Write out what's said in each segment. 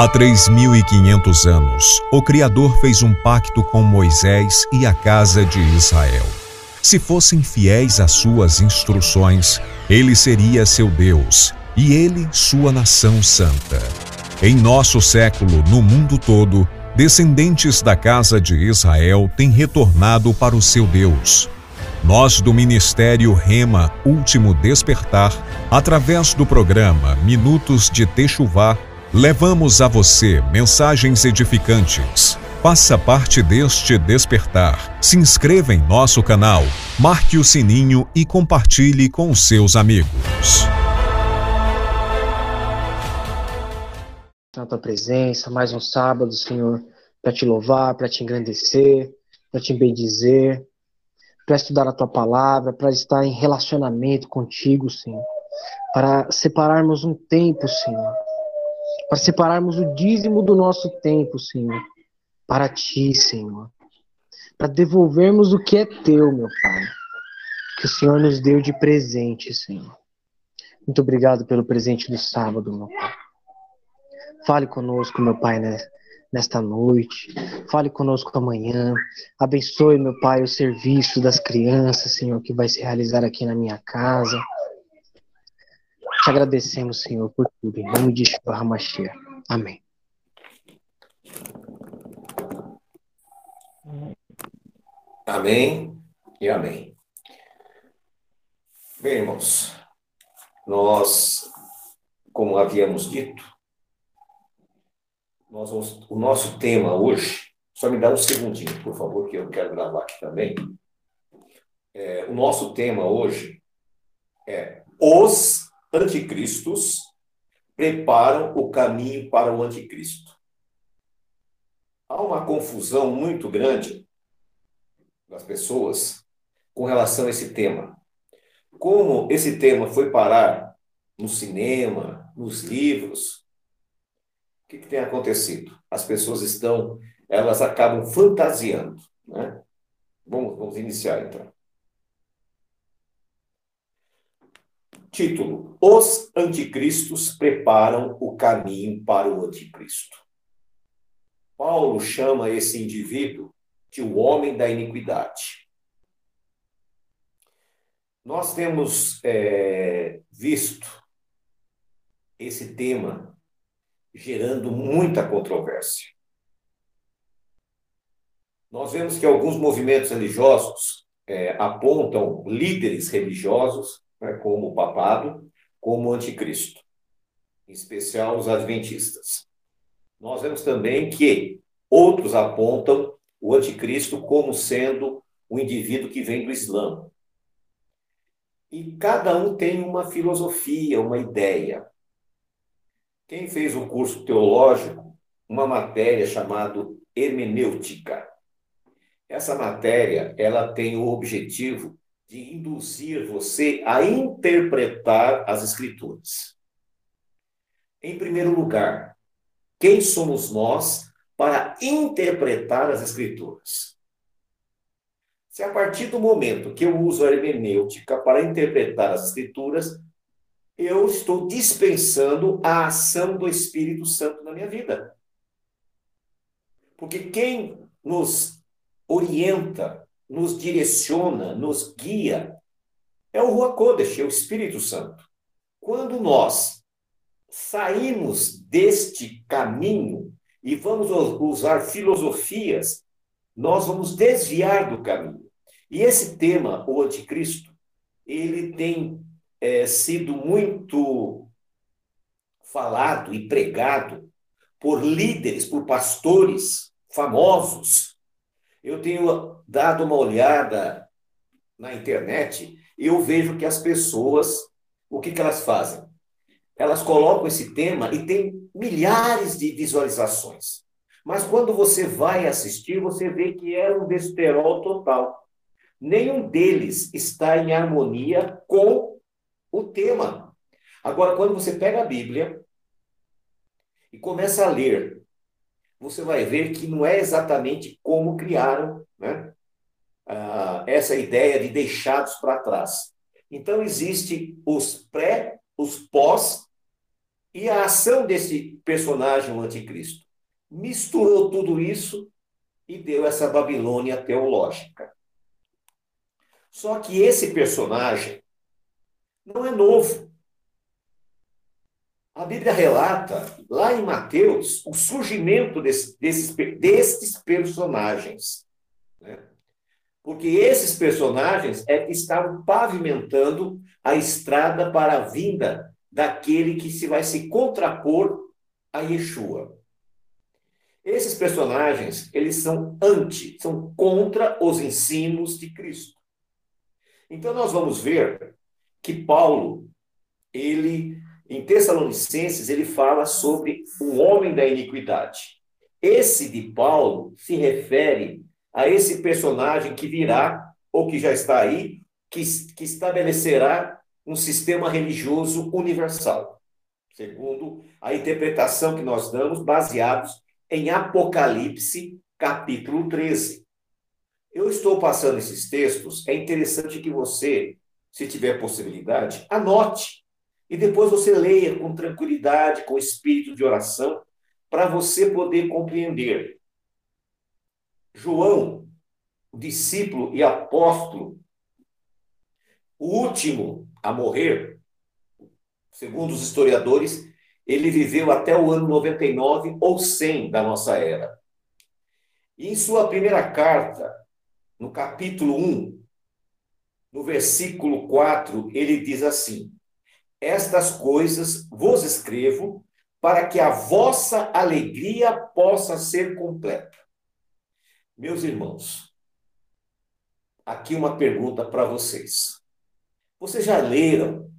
Há 3.500 anos, o Criador fez um pacto com Moisés e a casa de Israel. Se fossem fiéis às suas instruções, ele seria seu Deus e ele sua nação santa. Em nosso século, no mundo todo, descendentes da casa de Israel têm retornado para o seu Deus. Nós do Ministério Rema Último Despertar, através do programa Minutos de Techuvá, levamos a você mensagens edificantes. Faça parte deste despertar. Se inscreva em nosso canal, marque o sininho e compartilhe com seus amigos. Na tua presença, mais um sábado, Senhor, para te louvar, para te engrandecer, para te bendizer, para estudar a tua palavra, para estar em relacionamento contigo, Senhor. Para separarmos um tempo, Senhor. Para separarmos o dízimo do nosso tempo, Senhor. Para ti, Senhor. Para devolvermos o que é teu, meu Pai. Que o Senhor nos deu de presente, Senhor. Muito obrigado pelo presente do sábado, meu Pai. Fale conosco, meu Pai, né? nesta noite. Fale conosco amanhã. Abençoe, meu Pai, o serviço das crianças, Senhor, que vai se realizar aqui na minha casa. Te agradecemos, Senhor, por tudo. Em nome de Yeshua. Amém. Amém e amém. Bem, irmãos, nós, como havíamos dito, nós vamos, o nosso tema hoje, só me dá um segundinho, por favor, que eu quero gravar aqui também. É, o nosso tema hoje é os anticristos preparam o caminho para o anticristo. Há uma confusão muito grande das pessoas com relação a esse tema. Como esse tema foi parar no cinema, nos livros, que, que tem acontecido? As pessoas estão, elas acabam fantasiando. Né? Vamos, vamos iniciar então. Título: Os anticristos preparam o caminho para o anticristo. Paulo chama esse indivíduo de o homem da iniquidade. Nós temos é, visto esse tema gerando muita controvérsia. Nós vemos que alguns movimentos religiosos é, apontam líderes religiosos, né, como o papado, como o anticristo, em especial os adventistas. Nós vemos também que outros apontam o anticristo como sendo o indivíduo que vem do Islã. E cada um tem uma filosofia, uma ideia. Quem fez um curso teológico, uma matéria chamada hermenêutica. Essa matéria, ela tem o objetivo de induzir você a interpretar as escrituras. Em primeiro lugar, quem somos nós para interpretar as escrituras? Se a partir do momento que eu uso a hermenêutica para interpretar as escrituras, eu estou dispensando a ação do Espírito Santo na minha vida. Porque quem nos orienta, nos direciona, nos guia, é o Rua Kodesh, é o Espírito Santo. Quando nós saímos deste caminho e vamos usar filosofias, nós vamos desviar do caminho. E esse tema, o anticristo, ele tem é, sido muito falado e pregado por líderes, por pastores famosos. Eu tenho dado uma olhada na internet e eu vejo que as pessoas, o que, que elas fazem? Elas colocam esse tema e tem milhares de visualizações. Mas quando você vai assistir, você vê que é um besterol total. Nenhum deles está em harmonia com o tema. Agora, quando você pega a Bíblia e começa a ler, você vai ver que não é exatamente como criaram né, essa ideia de deixados para trás. Então, existe os pré, os pós, e a ação desse, personagem, o anticristo. Misturou tudo isso e deu essa Babilônia teológica. Só que esse personagem não é novo. A Bíblia relata, lá em Mateus, o surgimento desse, desses, desses personagens. Né? Porque esses personagens é que estavam pavimentando a estrada para a vinda daquele que se vai se contrapor a Yeshua. Esses personagens, eles são anti, são contra os ensinos de Cristo. Então nós vamos ver que Paulo, ele em Tessalonicenses, ele fala sobre o homem da iniquidade. Esse de Paulo se refere a esse personagem que virá, ou que já está aí, que, que estabelecerá um sistema religioso universal, segundo a interpretação que nós damos, baseados em Apocalipse, capítulo 13. Eu estou passando esses textos, é interessante que você, se tiver possibilidade, anote e depois você leia com tranquilidade, com espírito de oração, para você poder compreender. João, discípulo e apóstolo, o último a morrer, segundo os historiadores, ele viveu até o ano 99 ou 100 da nossa era. E em sua primeira carta, no capítulo 1, no versículo 4, ele diz assim: estas coisas vos escrevo para que a vossa alegria possa ser completa. Meus irmãos, aqui uma pergunta para vocês. Vocês já leram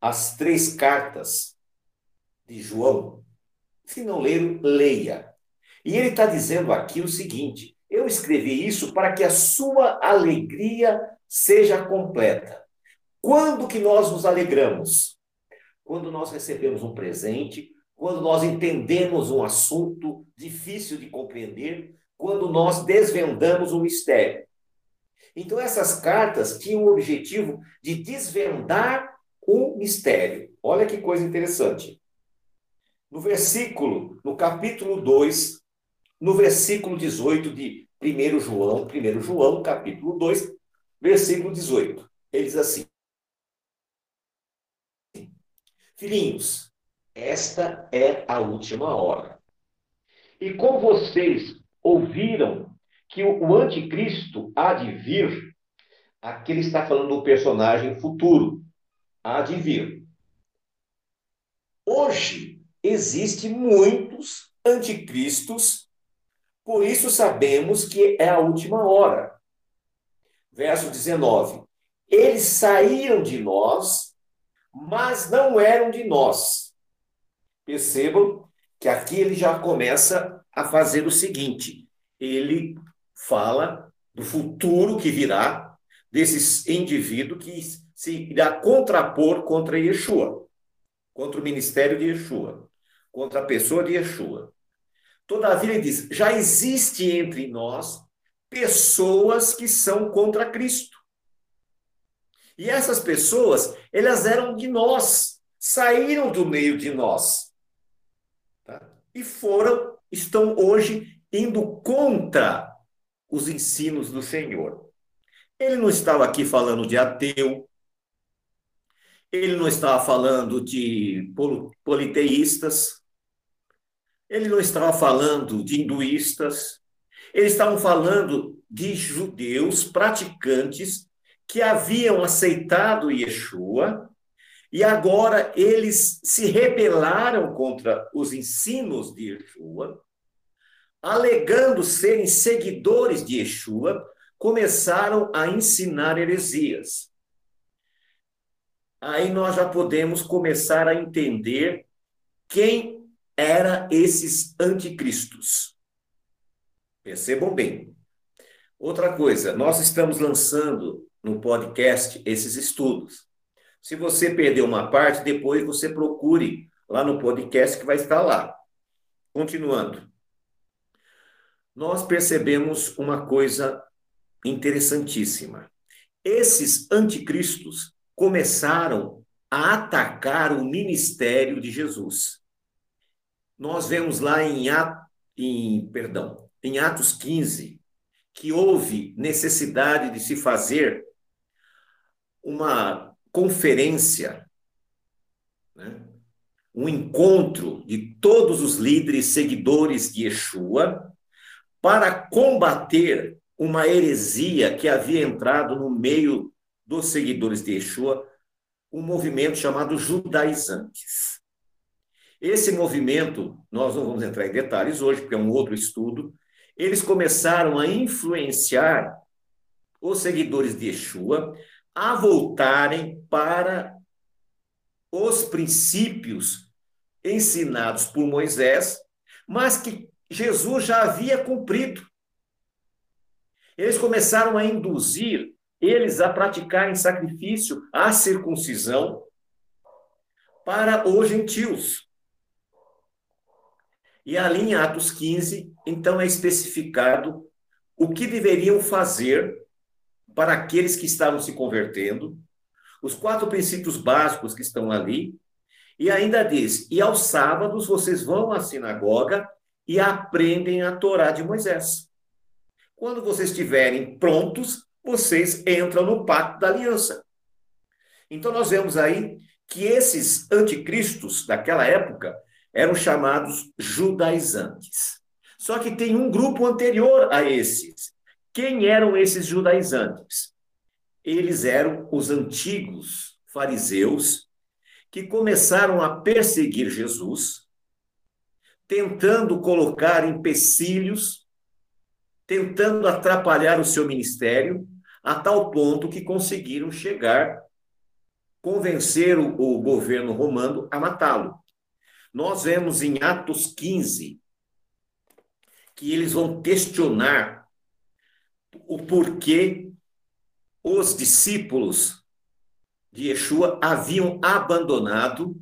as três cartas de João? Se não leram, leia. E ele está dizendo aqui o seguinte: eu escrevi isso para que a sua alegria seja completa. Quando que nós nos alegramos? Quando nós recebemos um presente, quando nós entendemos um assunto difícil de compreender, quando nós desvendamos um mistério. Então, essas cartas tinham o objetivo de desvendar um mistério. Olha que coisa interessante. No versículo, no capítulo 2, no versículo 18 de 1 João, 1 João, capítulo 2, versículo 18, ele diz assim: Filhinhos, esta é a última hora. E como vocês ouviram que o anticristo há de vir, aqui ele está falando do personagem futuro, há de vir. Hoje existem muitos anticristos, por isso sabemos que é a última hora. Verso 19. Eles saíram de nós mas não eram de nós. Percebam que aqui ele já começa a fazer o seguinte: ele fala do futuro que virá desses indivíduos que se irá contrapor contra Yeshua, contra o ministério de Yeshua, contra a pessoa de Yeshua. Todavia, ele diz: já existe entre nós pessoas que são contra Cristo. E essas pessoas, elas eram de nós, saíram do meio de nós. Tá? E foram, estão hoje indo contra os ensinos do Senhor. Ele não estava aqui falando de ateu, ele não estava falando de politeístas, ele não estava falando de hinduístas, eles estavam falando de judeus praticantes que haviam aceitado Yeshua e agora eles se rebelaram contra os ensinos de Yeshua, alegando serem seguidores de Yeshua, começaram a ensinar heresias. Aí nós já podemos começar a entender quem eram esses anticristos. Percebam bem. Outra coisa, nós estamos lançando no podcast esses estudos. Se você perdeu uma parte, depois você procure lá no podcast que vai estar lá. Continuando. Nós percebemos uma coisa interessantíssima. Esses anticristos começaram a atacar o ministério de Jesus. nós vemos lá em, em, perdão, em Atos 15 que houve necessidade de se fazer uma conferência, né? um encontro de todos os líderes seguidores de Yeshua para combater uma heresia que havia entrado no meio dos seguidores de Yeshua, um movimento chamado judaizantes. Esse movimento, nós não vamos entrar em detalhes hoje, porque é um outro estudo, eles começaram a influenciar os seguidores de Yeshua a voltarem para os princípios ensinados por Moisés, mas que Jesus já havia cumprido. Eles começaram a induzir eles a praticarem sacrifício, a circuncisão, para os gentios. E ali em Atos 15, então é especificado o que deveriam fazer para aqueles que estavam se convertendo, os quatro princípios básicos que estão ali, e ainda diz: e aos sábados vocês vão à sinagoga e aprendem a Torá de Moisés. Quando vocês estiverem prontos, vocês entram no pacto da aliança. Então nós vemos aí que esses anticristos daquela época eram chamados judaizantes. Só que tem um grupo anterior a esses. Quem eram esses judaizantes? Eles eram os antigos fariseus que começaram a perseguir Jesus, tentando colocar empecilhos, tentando atrapalhar o seu ministério, a tal ponto que conseguiram chegar, convencer o, o governo romano a matá-lo. Nós vemos em Atos 15 que eles vão questionar o porquê os discípulos de Yeshua haviam abandonado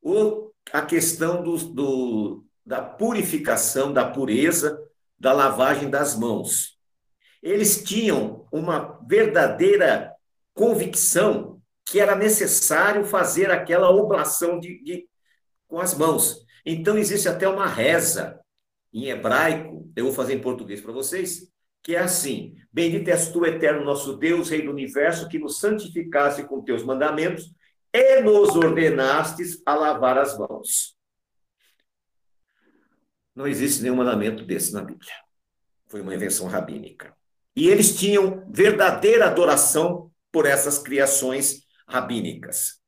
o, a questão do, do, da purificação, da pureza, da lavagem das mãos. Eles tinham uma verdadeira convicção que era necessário fazer aquela oblação de, de, com as mãos. Então, existe até uma reza em hebraico, eu vou fazer em português para vocês, que é assim: Bendito és tu, eterno nosso Deus, Rei do universo, que nos santificasse com teus mandamentos e nos ordenastes a lavar as mãos. Não existe nenhum mandamento desse na Bíblia. Foi uma invenção rabínica. E eles tinham verdadeira adoração por essas criações rabínicas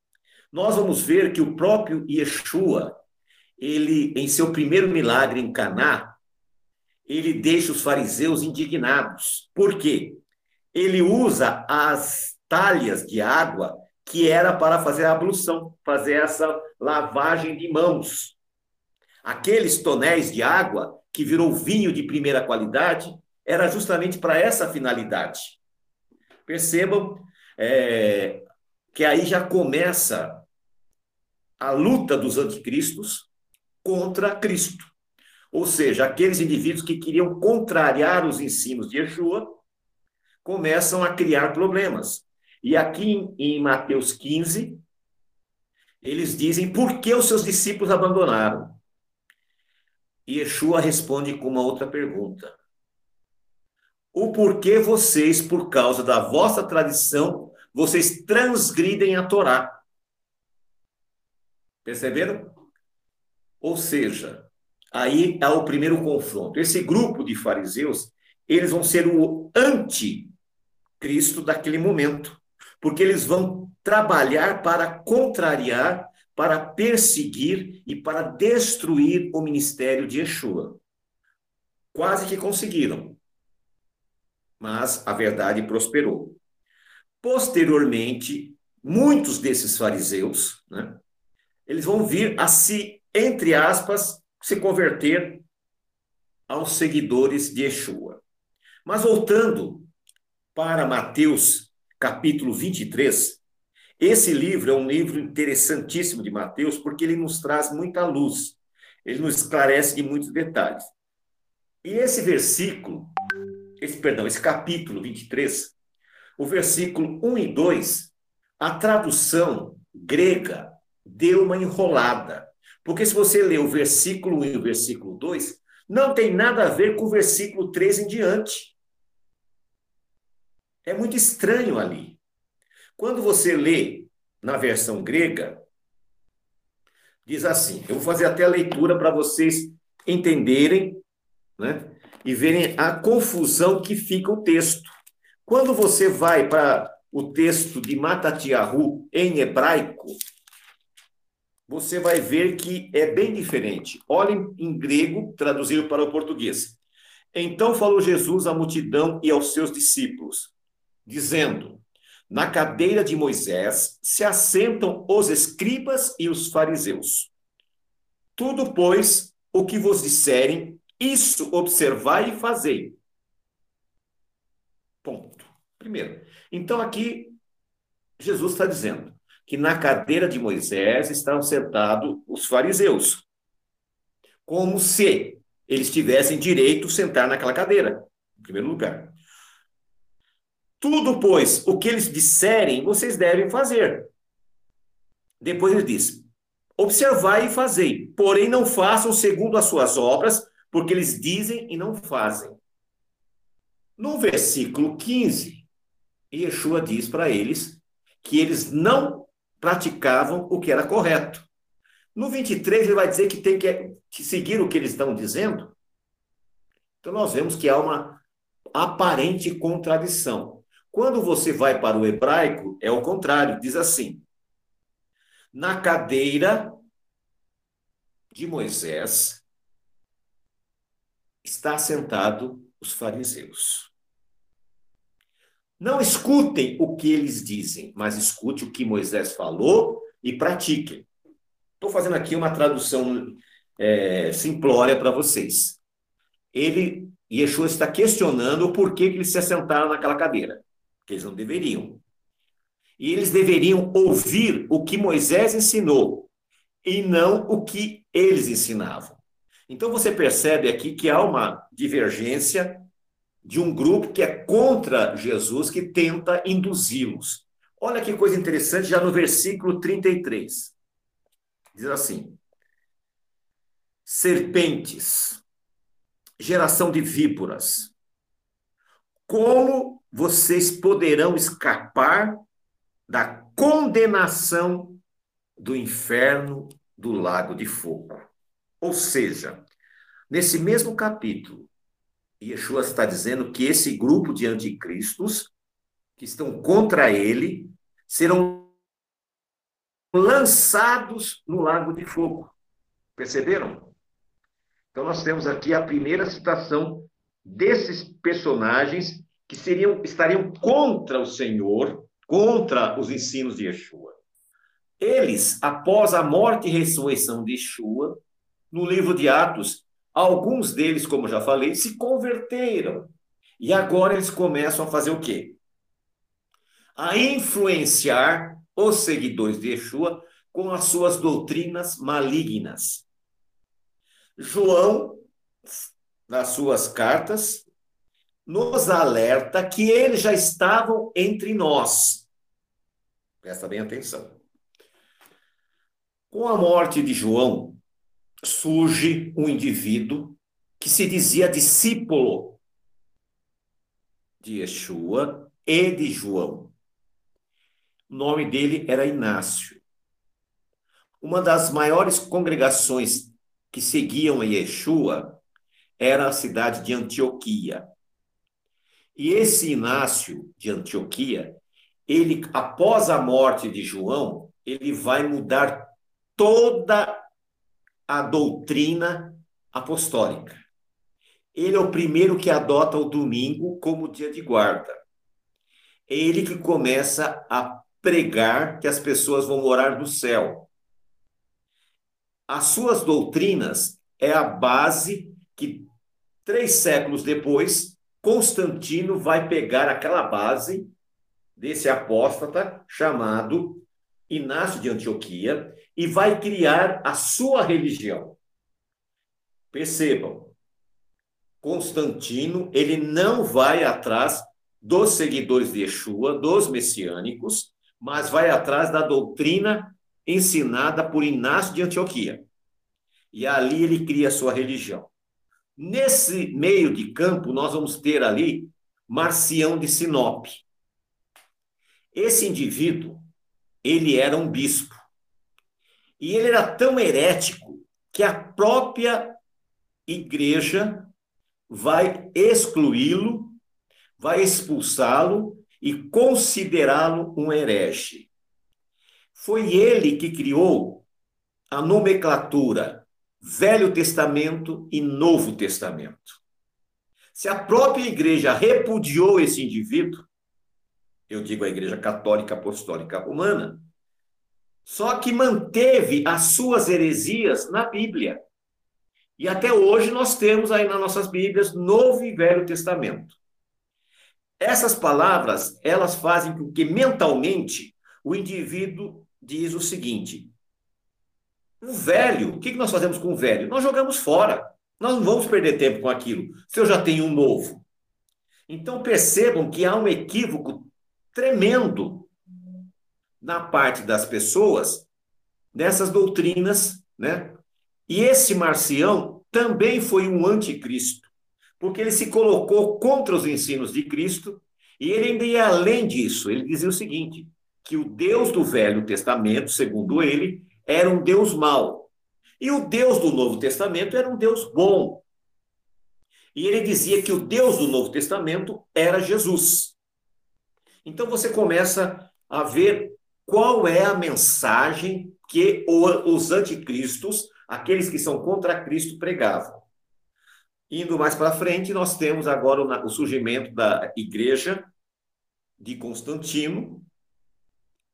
nós vamos ver que o próprio Yeshua, ele, em seu primeiro milagre em Caná, ele deixa os fariseus indignados. Por quê? Ele usa as talhas de água que era para fazer a ablução, fazer essa lavagem de mãos. Aqueles tonéis de água que virou vinho de primeira qualidade era justamente para essa finalidade. Percebam é, que aí já começa a luta dos anticristos contra Cristo. Ou seja, aqueles indivíduos que queriam contrariar os ensinos de Yeshua começam a criar problemas. E aqui em Mateus 15, eles dizem por que os seus discípulos abandonaram. E Yeshua responde com uma outra pergunta. O porquê vocês, por causa da vossa tradição, vocês transgridem a Torá? Perceberam? Ou seja, aí há o primeiro confronto. Esse grupo de fariseus, eles vão ser o anticristo daquele momento, porque eles vão trabalhar para contrariar, para perseguir e para destruir o ministério de Yeshua. Quase que conseguiram, mas a verdade prosperou. Posteriormente, muitos desses fariseus, né, eles vão vir a se, entre aspas, se converter aos seguidores de Yeshua. Mas voltando para Mateus, capítulo 23, esse livro é um livro interessantíssimo de Mateus, porque ele nos traz muita luz, ele nos esclarece de muitos detalhes. E esse versículo, esse perdão, esse capítulo 23, o versículo 1 e 2, a tradução grega deu uma enrolada, Porque se você ler o versículo 1 e o versículo 2, não tem nada a ver com o versículo 3 em diante. É muito estranho ali. Quando você lê na versão grega, diz assim: eu vou fazer até a leitura para vocês entenderem né, e verem a confusão que fica o texto. Quando você vai para o texto de Matatiahu em hebraico, você vai ver que é bem diferente. Olhem em grego, traduzido para o português. Então falou Jesus à multidão e aos seus discípulos, dizendo: Na cadeira de Moisés se assentam os escribas e os fariseus. Tudo, pois, o que vos disserem, isso observai e fazei. Ponto. Primeiro. Então aqui Jesus está dizendo: que na cadeira de Moisés estavam sentados os fariseus, como se eles tivessem direito de sentar naquela cadeira, em primeiro lugar. Tudo, pois, o que eles disserem, vocês devem fazer. Depois ele diz: observai e fazei, porém não façam segundo as suas obras, porque eles dizem e não fazem. No versículo 15, Yeshua diz para eles que eles não praticavam o que era correto. No 23, ele vai dizer que tem que, seguir o que eles estão dizendo. Então, nós vemos que há uma aparente contradição. Quando você vai para o hebraico, é o contrário, diz assim: na cadeira de Moisés está sentado os fariseus. Não escutem o que eles dizem, mas escute o que Moisés falou e pratiquem. Estou fazendo aqui uma tradução é, simplória para vocês. Ele, Yeshua está questionando o porquê que eles se assentaram naquela cadeira, que eles não deveriam. E eles deveriam ouvir o que Moisés ensinou e não o que eles ensinavam. Então você percebe aqui que há uma divergência de um grupo que é contra Jesus, que tenta induzi-los. Olha que coisa interessante, já no versículo 33. Diz assim: Serpentes, geração de víboras, como vocês poderão escapar da condenação do inferno do lago de fogo? Ou seja, nesse mesmo capítulo, Yeshua está dizendo que esse grupo de anticristos que estão contra ele serão lançados no lago de fogo. Perceberam? Então nós temos aqui a primeira citação desses personagens que seriam estariam contra o Senhor, contra os ensinos de Yeshua. Eles, após a morte e ressurreição de Yeshua, no livro de Atos, Alguns deles, como já falei, se converteram. E agora eles começam a fazer o quê? A influenciar os seguidores de Yeshua com as suas doutrinas malignas. João, nas suas cartas, nos alerta que eles já estavam entre nós. Presta bem atenção. Com a morte de João, surge um indivíduo que se dizia discípulo de Yeshua e de João. O nome dele era Inácio. Uma das maiores congregações que seguiam Yeshua era a cidade de Antioquia. E esse Inácio de Antioquia, ele após a morte de João, ele vai mudar toda a doutrina apostólica. Ele é o primeiro que adota o domingo como dia de guarda. É ele que começa a pregar que as pessoas vão morar no céu. As suas doutrinas é a base que, três séculos depois, Constantino vai pegar aquela base desse apóstata chamado Inácio de Antioquia e vai criar a sua religião. Percebam, Constantino, ele não vai atrás dos seguidores de Yeshua, dos messiânicos, mas vai atrás da doutrina ensinada por Inácio de Antioquia. E ali ele cria a sua religião. Nesse meio de campo, nós vamos ter ali Marcião de Sinop. Esse indivíduo, ele era um bispo. E ele era tão herético que a própria igreja vai excluí-lo, vai expulsá-lo e considerá-lo um herege. Foi ele que criou a nomenclatura Velho Testamento e Novo Testamento. Se a própria igreja repudiou esse indivíduo, eu digo a Igreja Católica Apostólica Romana, só que manteve as suas heresias na Bíblia. E até hoje nós temos aí nas nossas Bíblias Novo e Velho Testamento. Essas palavras, elas fazem com que mentalmente o indivíduo diz o seguinte: o velho, o que nós fazemos com o velho? Nós jogamos fora. Nós não vamos perder tempo com aquilo, se eu já tenho um novo. Então percebam que há um equívoco tremendo na parte das pessoas dessas doutrinas, né? E esse Marcião também foi um anticristo, porque ele se colocou contra os ensinos de Cristo e ele ainda ia além disso. Ele dizia o seguinte: que o Deus do Velho Testamento, segundo ele, era um Deus mau. E o Deus do Novo Testamento era um Deus bom. E ele dizia que o Deus do Novo Testamento era Jesus. Então você começa a ver qual é a mensagem que os anticristos, aqueles que são contra Cristo, pregavam. Indo mais para frente, nós temos agora o surgimento da igreja de Constantino.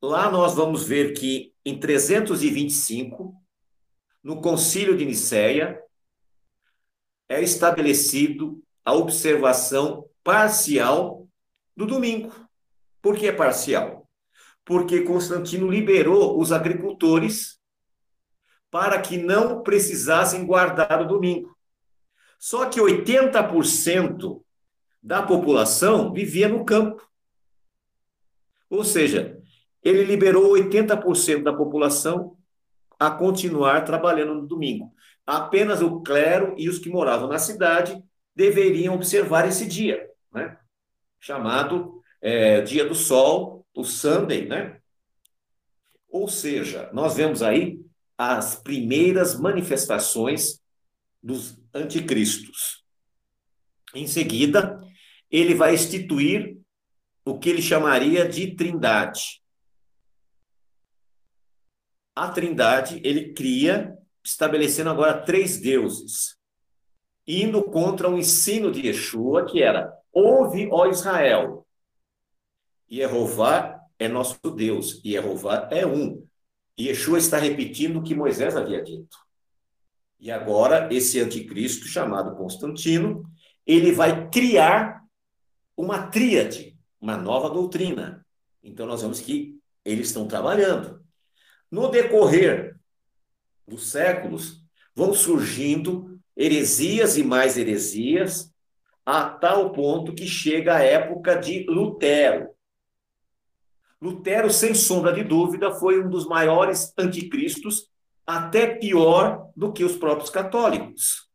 Lá nós vamos ver que em 325, no Concílio de Nicéia, é estabelecido a observação parcial do domingo. Por que é parcial? Porque Constantino liberou os agricultores para que não precisassem guardar o domingo. Só que 80% da população vivia no campo. Ou seja, ele liberou 80% da população a continuar trabalhando no domingo. Apenas o clero e os que moravam na cidade deveriam observar esse dia, né? chamado é, Dia do Sol, o Sunday, né? Ou seja, nós vemos aí as primeiras manifestações dos anticristos. Em seguida, ele vai instituir o que ele chamaria de trindade a Trindade ele cria, estabelecendo agora três deuses, indo contra o ensino de Yeshua, que era: ouve, ó Israel, Jeová é nosso Deus, e Jeová é um. E Yeshua está repetindo o que Moisés havia dito. E agora, esse anticristo, chamado Constantino, ele vai criar uma tríade, uma nova doutrina. Então, nós vemos que eles estão trabalhando. No decorrer dos séculos, vão surgindo heresias e mais heresias, a tal ponto que chega a época de Lutero. Lutero, sem sombra de dúvida, foi um dos maiores anticristos, até pior do que os próprios católicos.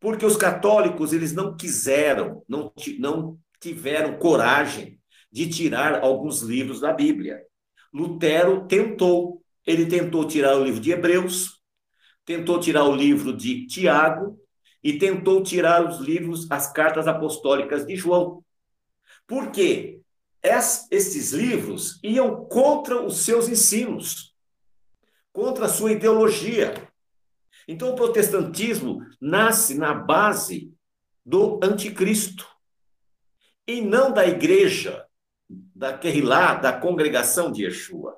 Porque os católicos, eles não quiseram, não, não tiveram coragem de tirar alguns livros da Bíblia. Lutero tentou. Ele tentou tirar o livro de Hebreus, tentou tirar o livro de Tiago e tentou tirar os livros, as cartas apostólicas de João. Por quê? Es, esses livros iam contra os seus ensinos, contra a sua ideologia. Então, o protestantismo nasce na base do anticristo e não da igreja daquele lá, da congregação de Yeshua.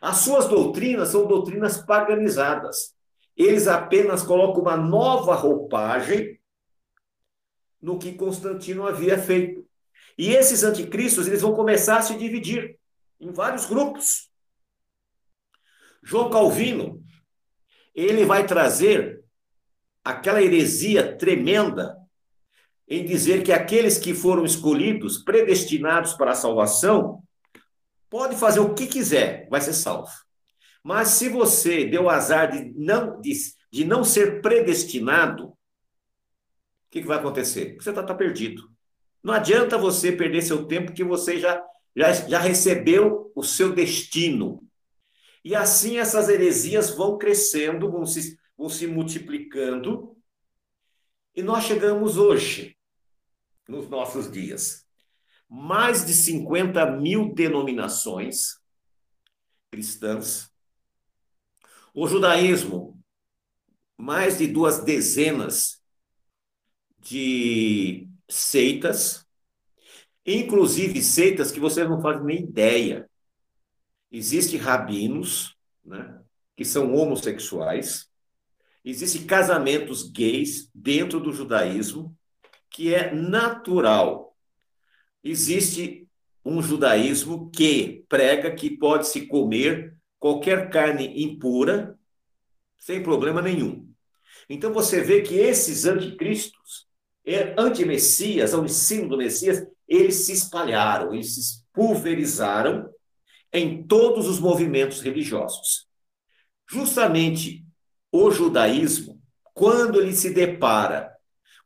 As suas doutrinas são doutrinas paganizadas. Eles apenas colocam uma nova roupagem no que Constantino havia feito. E esses anticristos, eles vão começar a se dividir em vários grupos. João Calvino, ele vai trazer aquela heresia tremenda em dizer que aqueles que foram escolhidos, predestinados para a salvação, pode fazer o que quiser, vai ser salvo. Mas se você deu azar de não de de não ser predestinado, o que, que vai acontecer? Você está tá perdido. Não adianta você perder seu tempo, que você já, já, já recebeu o seu destino. E assim essas heresias vão crescendo, vão se, vão se multiplicando. E nós chegamos hoje, nos nossos dias, mais de 50 mil denominações cristãs. O judaísmo, mais de duas dezenas de seitas, inclusive seitas que vocês não fazem nem ideia. Existem rabinos, né, que são homossexuais, existem casamentos gays dentro do judaísmo, que é natural. Existe um judaísmo que prega que pode-se comer qualquer carne impura sem problema nenhum. Então você vê que esses anticristos anti-Messias, ao ensino do Messias, eles se espalharam, eles se pulverizaram em todos os movimentos religiosos. Justamente o judaísmo, quando ele se depara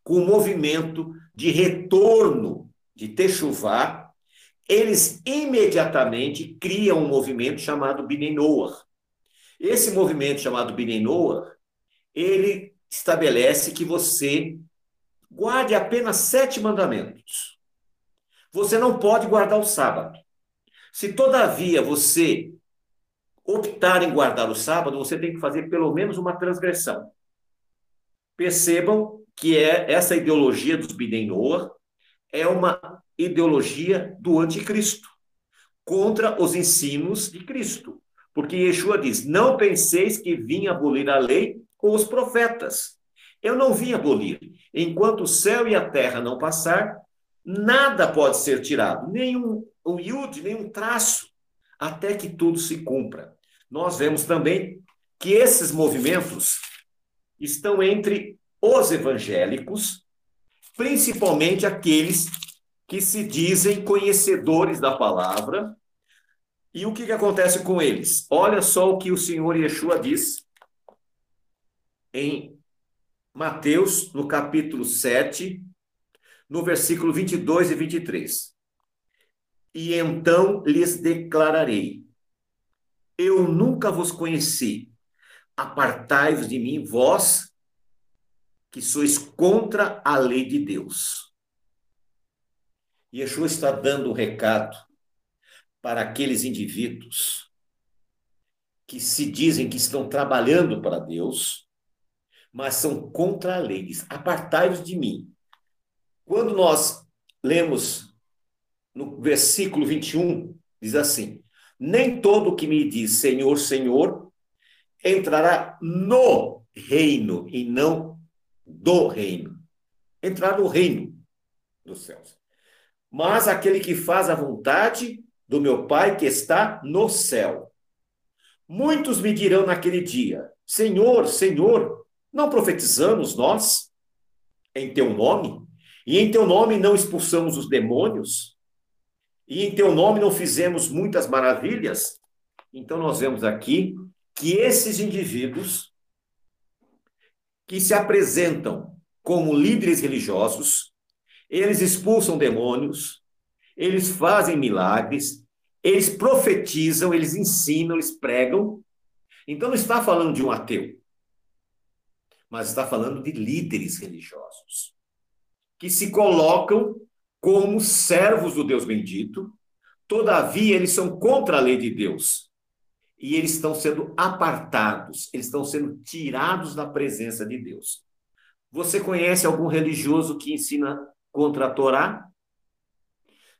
com o movimento de retorno de Techuvá, eles imediatamente criam um movimento chamado Bnei Noah. Esse movimento chamado Bnei Noah, ele estabelece que você guarde apenas sete mandamentos. Você não pode guardar o sábado. Se todavia você optar em guardar o sábado, você tem que fazer pelo menos uma transgressão. Percebam que é essa ideologia dos Bidem Noah é uma ideologia do anticristo, contra os ensinos de Cristo. Porque Yeshua diz: Não penseis que vim abolir a lei com os profetas. Eu não vim abolir. Enquanto o céu e a terra não passar, nada pode ser tirado, nenhum um iude, nenhum traço, até que tudo se cumpra. Nós vemos também que esses movimentos estão entre os evangélicos, principalmente aqueles que se dizem conhecedores da palavra. E o que, que acontece com eles? Olha só o que o Senhor Yeshua diz em Mateus, no capítulo 7, no versículo 22 e 23. E então lhes declararei: Eu nunca vos conheci. Apartai-vos de mim, vós que sois contra a lei de Deus. Yeshua está dando um recado para aqueles indivíduos que se dizem que estão trabalhando para Deus, mas são contra a lei. Diz, apartai-vos de mim. Quando nós lemos no versículo 21, diz assim: Nem todo que me diz Senhor, Senhor, entrará no reino e não do reino. Entrar no reino dos céus. Mas aquele que faz a vontade do meu Pai que está no céu. Muitos me dirão naquele dia: Senhor, Senhor, não profetizamos nós em teu nome? E em teu nome não expulsamos os demônios? E em teu nome não fizemos muitas maravilhas? Então nós vemos aqui que esses indivíduos que se apresentam como líderes religiosos, eles expulsam demônios, eles fazem milagres, eles profetizam, eles ensinam, eles pregam. Então não está falando de um ateu mas está falando de líderes religiosos que se colocam como servos do Deus bendito, todavia eles são contra a lei de Deus. E eles estão sendo apartados, eles estão sendo tirados da presença de Deus. Você conhece algum religioso que ensina contra a Torá?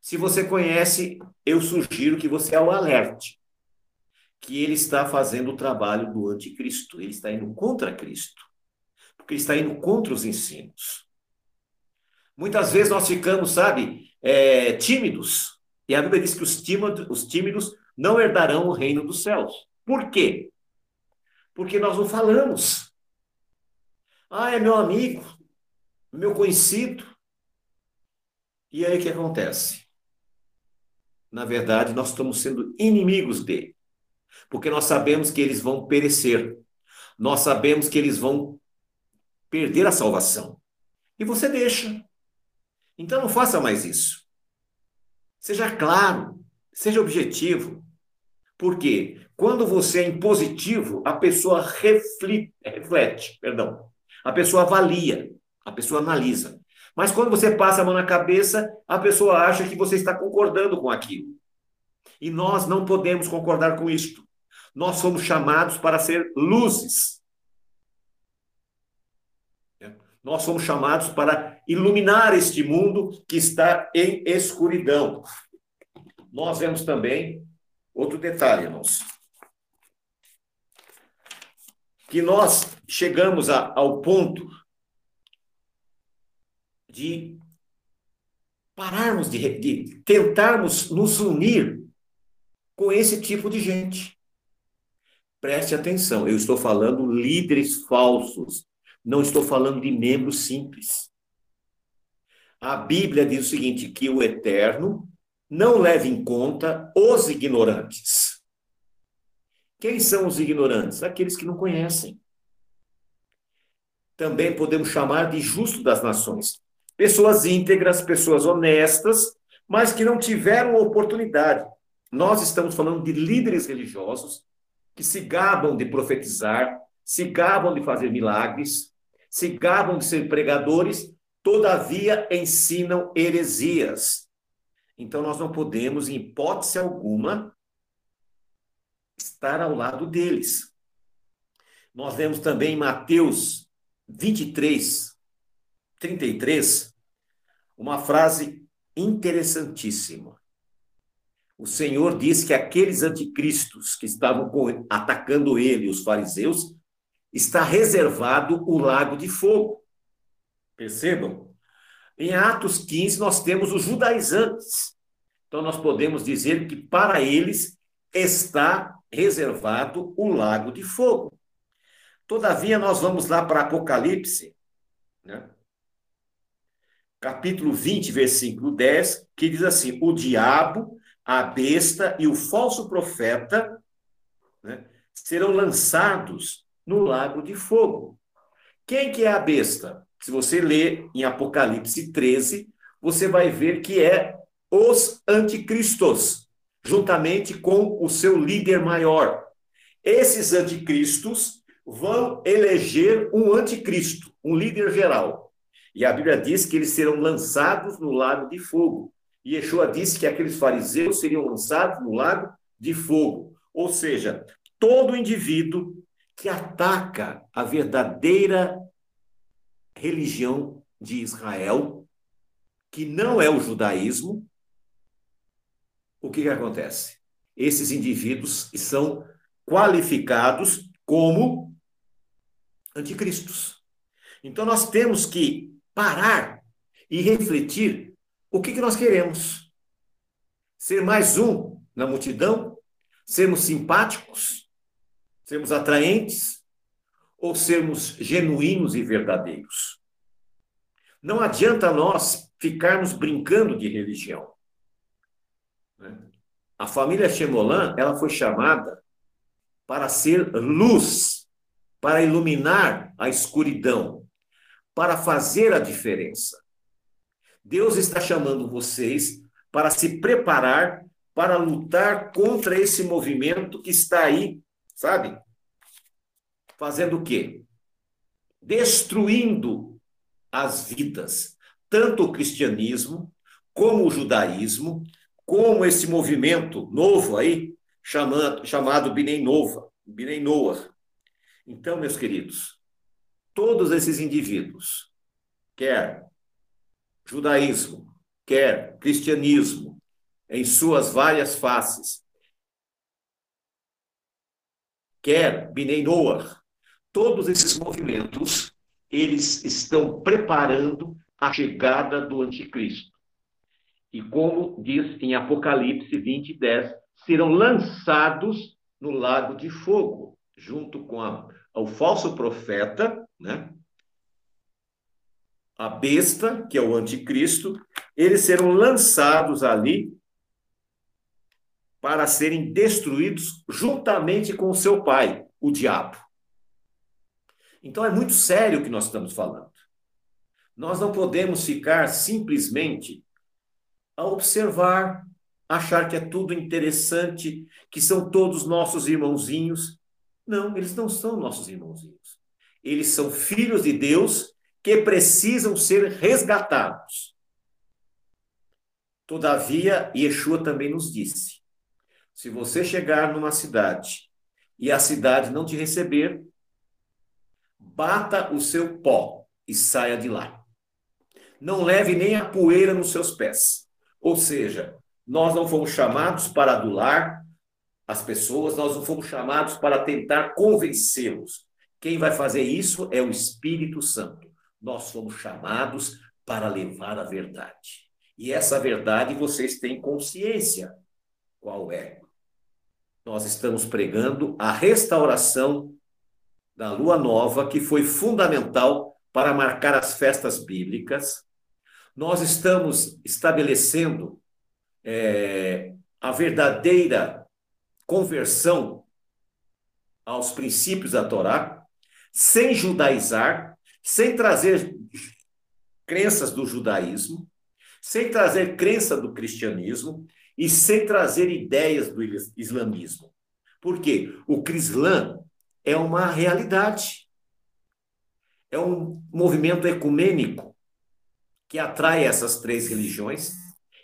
Se você conhece, eu sugiro que você o alerte que ele está fazendo o trabalho do anticristo, ele está indo contra Cristo porque está indo contra os ensinos. Muitas vezes nós ficamos, sabe, é, tímidos. E a Bíblia diz que os tímidos, os tímidos não herdarão o reino dos céus. Por quê? Porque nós não falamos. Ah, é meu amigo, meu conhecido. E aí o que acontece? Na verdade, nós estamos sendo inimigos dele, porque nós sabemos que eles vão perecer. nós sabemos que eles vão perder a salvação. E você deixa. Então não faça mais isso. Seja claro, seja objetivo. Porque quando você é impositivo, a pessoa reflete, reflete, perdão. A pessoa avalia, a pessoa analisa. Mas quando você passa a mão na cabeça, a pessoa acha que você está concordando com aquilo. E nós não podemos concordar com isto. Nós somos chamados para ser luzes. Nós somos chamados para iluminar este mundo que está em escuridão. Nós vemos também outro detalhe, irmãos. Que nós chegamos a, ao ponto de pararmos de, de tentarmos nos unir com esse tipo de gente. Preste atenção, eu estou falando líderes falsos, não estou falando de membros simples. A Bíblia diz o seguinte: que o eterno não leva em conta os ignorantes. Quem são os ignorantes? Aqueles que não conhecem. Também podemos chamar de justo das nações. Pessoas íntegras, pessoas honestas, mas que não tiveram oportunidade. Nós estamos falando de líderes religiosos que se gabam de profetizar, se gabam de fazer milagres, se gabam de ser pregadores, todavia ensinam heresias. Então nós não podemos, em hipótese alguma, estar ao lado deles. Nós vemos também em Mateus 23, 33, uma frase interessantíssima. O Senhor diz que aqueles anticristos que estavam atacando ele, os fariseus, está reservado o lago de fogo. Percebam? Em Atos 15, nós temos os judaizantes. Então, nós podemos dizer que para eles está reservado o lago de fogo. Todavia, nós vamos lá para Apocalipse, né? capítulo 20, versículo 10, que diz assim: O diabo, a besta e o falso profeta né, serão lançados no lago de fogo. Quem que é a besta? Se você ler em Apocalipse 13, você vai ver que é os anticristos, juntamente com o seu líder maior. Esses anticristos vão eleger um anticristo, um líder geral. E a Bíblia diz que eles serão lançados no lago de fogo. E Yeshua disse que aqueles fariseus seriam lançados no lago de fogo. Ou seja, todo indivíduo que ataca a verdadeira religião de Israel, que não é o judaísmo, o que, que acontece? Esses indivíduos são qualificados como anticristos. Então nós temos que parar e refletir o que, que nós queremos. Ser mais um na multidão? Sermos simpáticos? Sermos atraentes? Ou sermos genuínos e verdadeiros? Não adianta nós ficarmos brincando de religião. Né? A família Chemolan, ela foi chamada para ser luz, para iluminar a escuridão, para fazer a diferença. Deus está chamando vocês para se preparar para lutar contra esse movimento que está aí, sabe? Fazendo o quê? Destruindo as vidas, tanto o cristianismo, como o judaísmo, como esse movimento novo aí, chamado, chamado Binei Nova, Binei Noah. Então, meus queridos, todos esses indivíduos, quer judaísmo, quer cristianismo, em suas várias faces, quer Binei Noah, todos esses movimentos, eles estão preparando a chegada do anticristo. E como diz em Apocalipse 20, 10, serão lançados no lago de fogo, junto com a, o falso profeta né? A besta, que é o anticristo, eles serão lançados ali para serem destruídos juntamente com o seu pai, o diabo. Então é muito sério o que nós estamos falando. Nós não podemos ficar simplesmente a observar, achar que é tudo interessante, que são todos nossos irmãozinhos. Não, eles não são nossos irmãozinhos. Eles são filhos de Deus que precisam ser resgatados. Todavia, Yeshua também nos disse: se você chegar numa cidade e a cidade não te receber, bata o seu pó e saia de lá. Não leve nem a poeira nos seus pés. Ou seja, nós não fomos chamados para adular as pessoas, nós não fomos chamados para tentar convencê-los. Quem vai fazer isso é o Espírito Santo. Nós fomos chamados para levar a verdade. E essa verdade vocês têm consciência. Qual é? Nós estamos pregando a restauração da lua nova, que foi fundamental para marcar as festas bíblicas. Nós estamos estabelecendo é, a verdadeira conversão aos princípios da Torá, sem judaizar, sem trazer crenças do judaísmo, sem trazer crença do cristianismo e sem trazer ideias do islamismo. Por quê? O Crislã é uma realidade. É um movimento ecumênico que atrai essas três religiões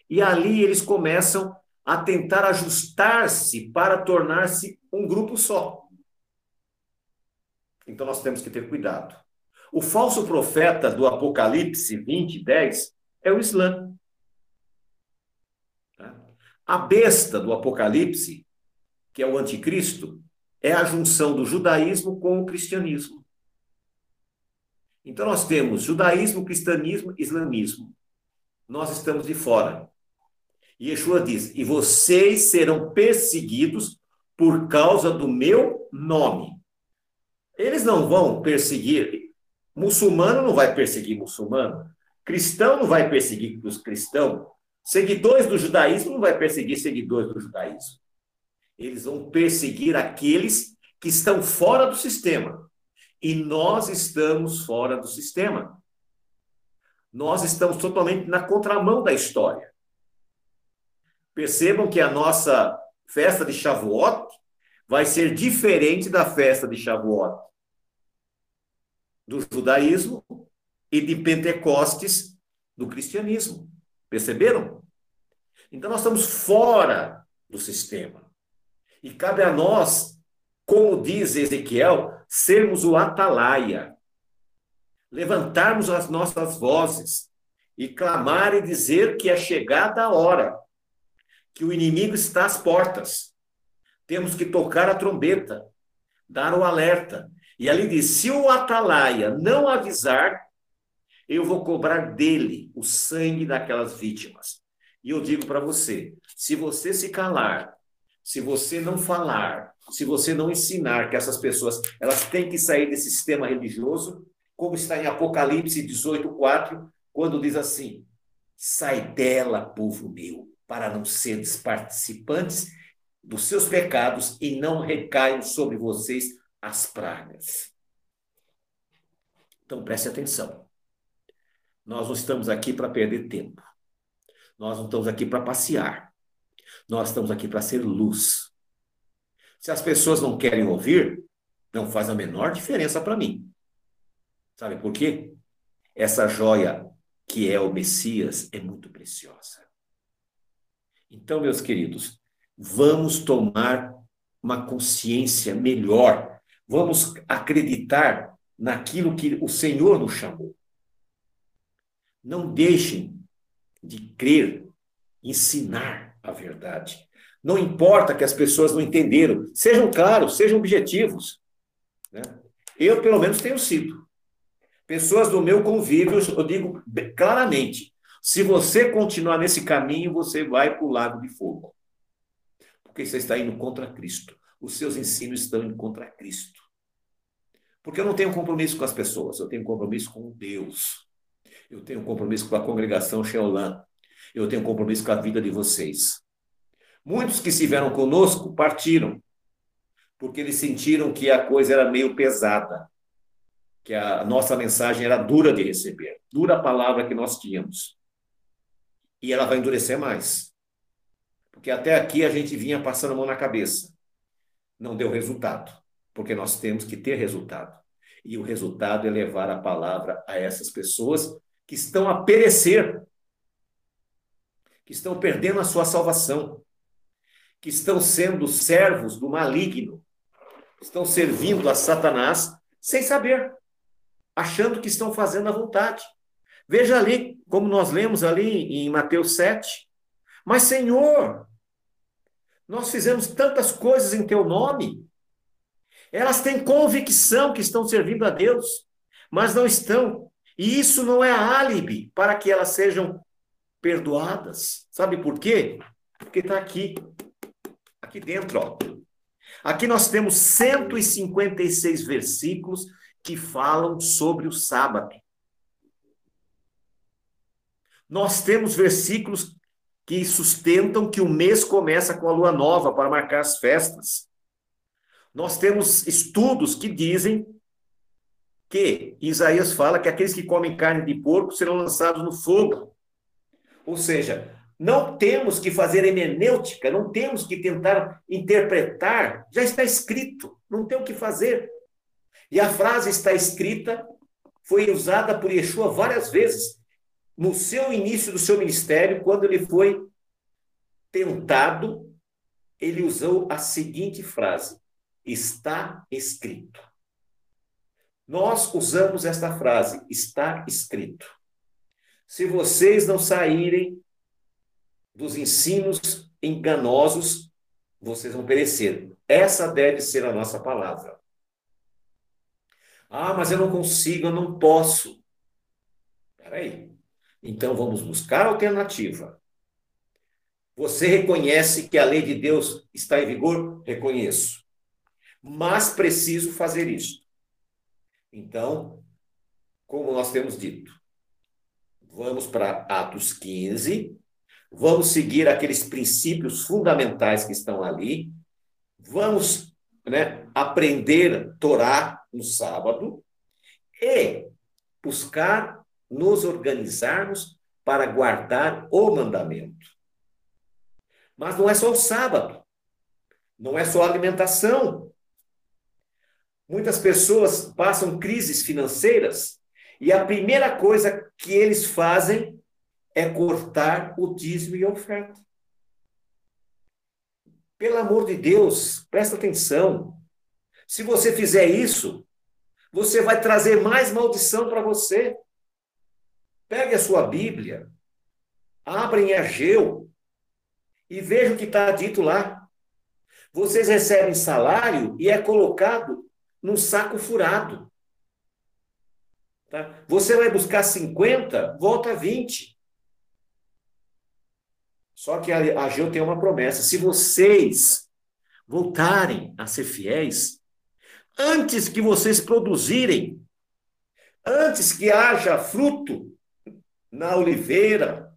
e ali eles começam a tentar ajustar-se para tornar-se um grupo só. Então nós temos que ter cuidado. O falso profeta do Apocalipse 20, 10 é o Islã. A besta do Apocalipse, que é o anticristo, é a junção do judaísmo com o cristianismo. Então nós temos judaísmo, cristianismo, islamismo. Nós estamos de fora. E Yeshua diz: E vocês serão perseguidos por causa do meu nome. Eles não vão perseguir. Muçulmano não vai perseguir muçulmano. Cristão não vai perseguir os cristãos. Seguidores do judaísmo não vai perseguir seguidores do judaísmo. Eles vão perseguir aqueles que estão fora do sistema. E nós estamos fora do sistema. Nós estamos totalmente na contramão da história. Percebam que a nossa festa de Shavuot vai ser diferente da festa de Shavuot do judaísmo e de Pentecostes do cristianismo. Perceberam? Então nós estamos fora do sistema. E cabe a nós, como diz Ezequiel, sermos o atalaia, levantarmos as nossas vozes e clamar e dizer que é chegada a hora, que o inimigo está às portas. Temos que tocar a trombeta, dar o alerta. E ali diz: se o atalaia não avisar, eu vou cobrar dele o sangue daquelas vítimas. E eu digo para você: se você se calar se você não falar, se você não ensinar que essas pessoas elas têm que sair desse sistema religioso, como está em Apocalipse 18:4, quando diz assim: Sai dela, povo meu, para não seres participantes dos seus pecados e não recaiam sobre vocês as pragas. Então preste atenção. Nós não estamos aqui para perder tempo. Nós não estamos aqui para passear. Nós estamos aqui para ser luz. Se as pessoas não querem ouvir, não faz a menor diferença para mim. Sabe por quê? Essa joia que é o Messias é muito preciosa. Então, meus queridos, vamos tomar uma consciência melhor. Vamos acreditar naquilo que o Senhor nos chamou. Não deixem de crer, ensinar a verdade. Não importa que as pessoas não entenderam. Sejam claros, sejam objetivos. Né? Eu, pelo menos, tenho sido. Pessoas do meu convívio, eu digo claramente: se você continuar nesse caminho, você vai para o lago de fogo. Porque você está indo contra Cristo. Os seus ensinos estão indo contra Cristo. Porque eu não tenho compromisso com as pessoas, eu tenho compromisso com Deus. Eu tenho compromisso com a congregação Sheolã eu tenho compromisso com a vida de vocês. Muitos que estiveram conosco partiram, porque eles sentiram que a coisa era meio pesada. que a nossa mensagem era dura de receber, dura a palavra que nós tínhamos. E ela vai endurecer mais. Porque até aqui a gente vinha passando a mão na cabeça. Não deu resultado, porque nós temos que ter resultado. E o resultado é levar a palavra a essas pessoas que estão a perecer, que estão perdendo a sua salvação, que estão sendo servos do maligno, estão servindo a Satanás sem saber, achando que estão fazendo a vontade. Veja ali, como nós lemos ali em Mateus 7. Mas, Senhor, nós fizemos tantas coisas em teu nome. Elas têm convicção que estão servindo a Deus, mas não estão. E isso não é álibi para que elas sejam perdoadas. Sabe por quê? Porque está aqui, aqui dentro. Ó. Aqui nós temos 156 versículos que falam sobre o sábado. Nós temos versículos que sustentam que o mês começa com a lua nova para marcar as festas. Nós temos estudos que dizem que Isaías fala que aqueles que comem carne de porco serão lançados no fogo. Ou seja, não temos que fazer hemenêutica, não temos que tentar interpretar, já está escrito, não tem o que fazer. E a frase está escrita, foi usada por Yeshua várias vezes no seu início do seu ministério, quando ele foi tentado, ele usou a seguinte frase: está escrito. Nós usamos esta frase, está escrito. Se vocês não saírem dos ensinos enganosos, vocês vão perecer. Essa deve ser a nossa palavra. Ah, mas eu não consigo, eu não posso. Espera aí. Então vamos buscar alternativa. Você reconhece que a lei de Deus está em vigor? Reconheço. Mas preciso fazer isso. Então, como nós temos dito, vamos para Atos 15, vamos seguir aqueles princípios fundamentais que estão ali, vamos né, aprender Torá no sábado e buscar nos organizarmos para guardar o mandamento. Mas não é só o sábado, não é só a alimentação. Muitas pessoas passam crises financeiras e a primeira coisa que eles fazem é cortar o dízimo e a oferta. Pelo amor de Deus, presta atenção. Se você fizer isso, você vai trazer mais maldição para você. Pegue a sua Bíblia, abra em Ageu e veja o que está dito lá. Vocês recebem salário e é colocado num saco furado. Tá? Você vai buscar 50, volta 20. Só que a Ageu tem uma promessa: se vocês voltarem a ser fiéis, antes que vocês produzirem, antes que haja fruto, na oliveira,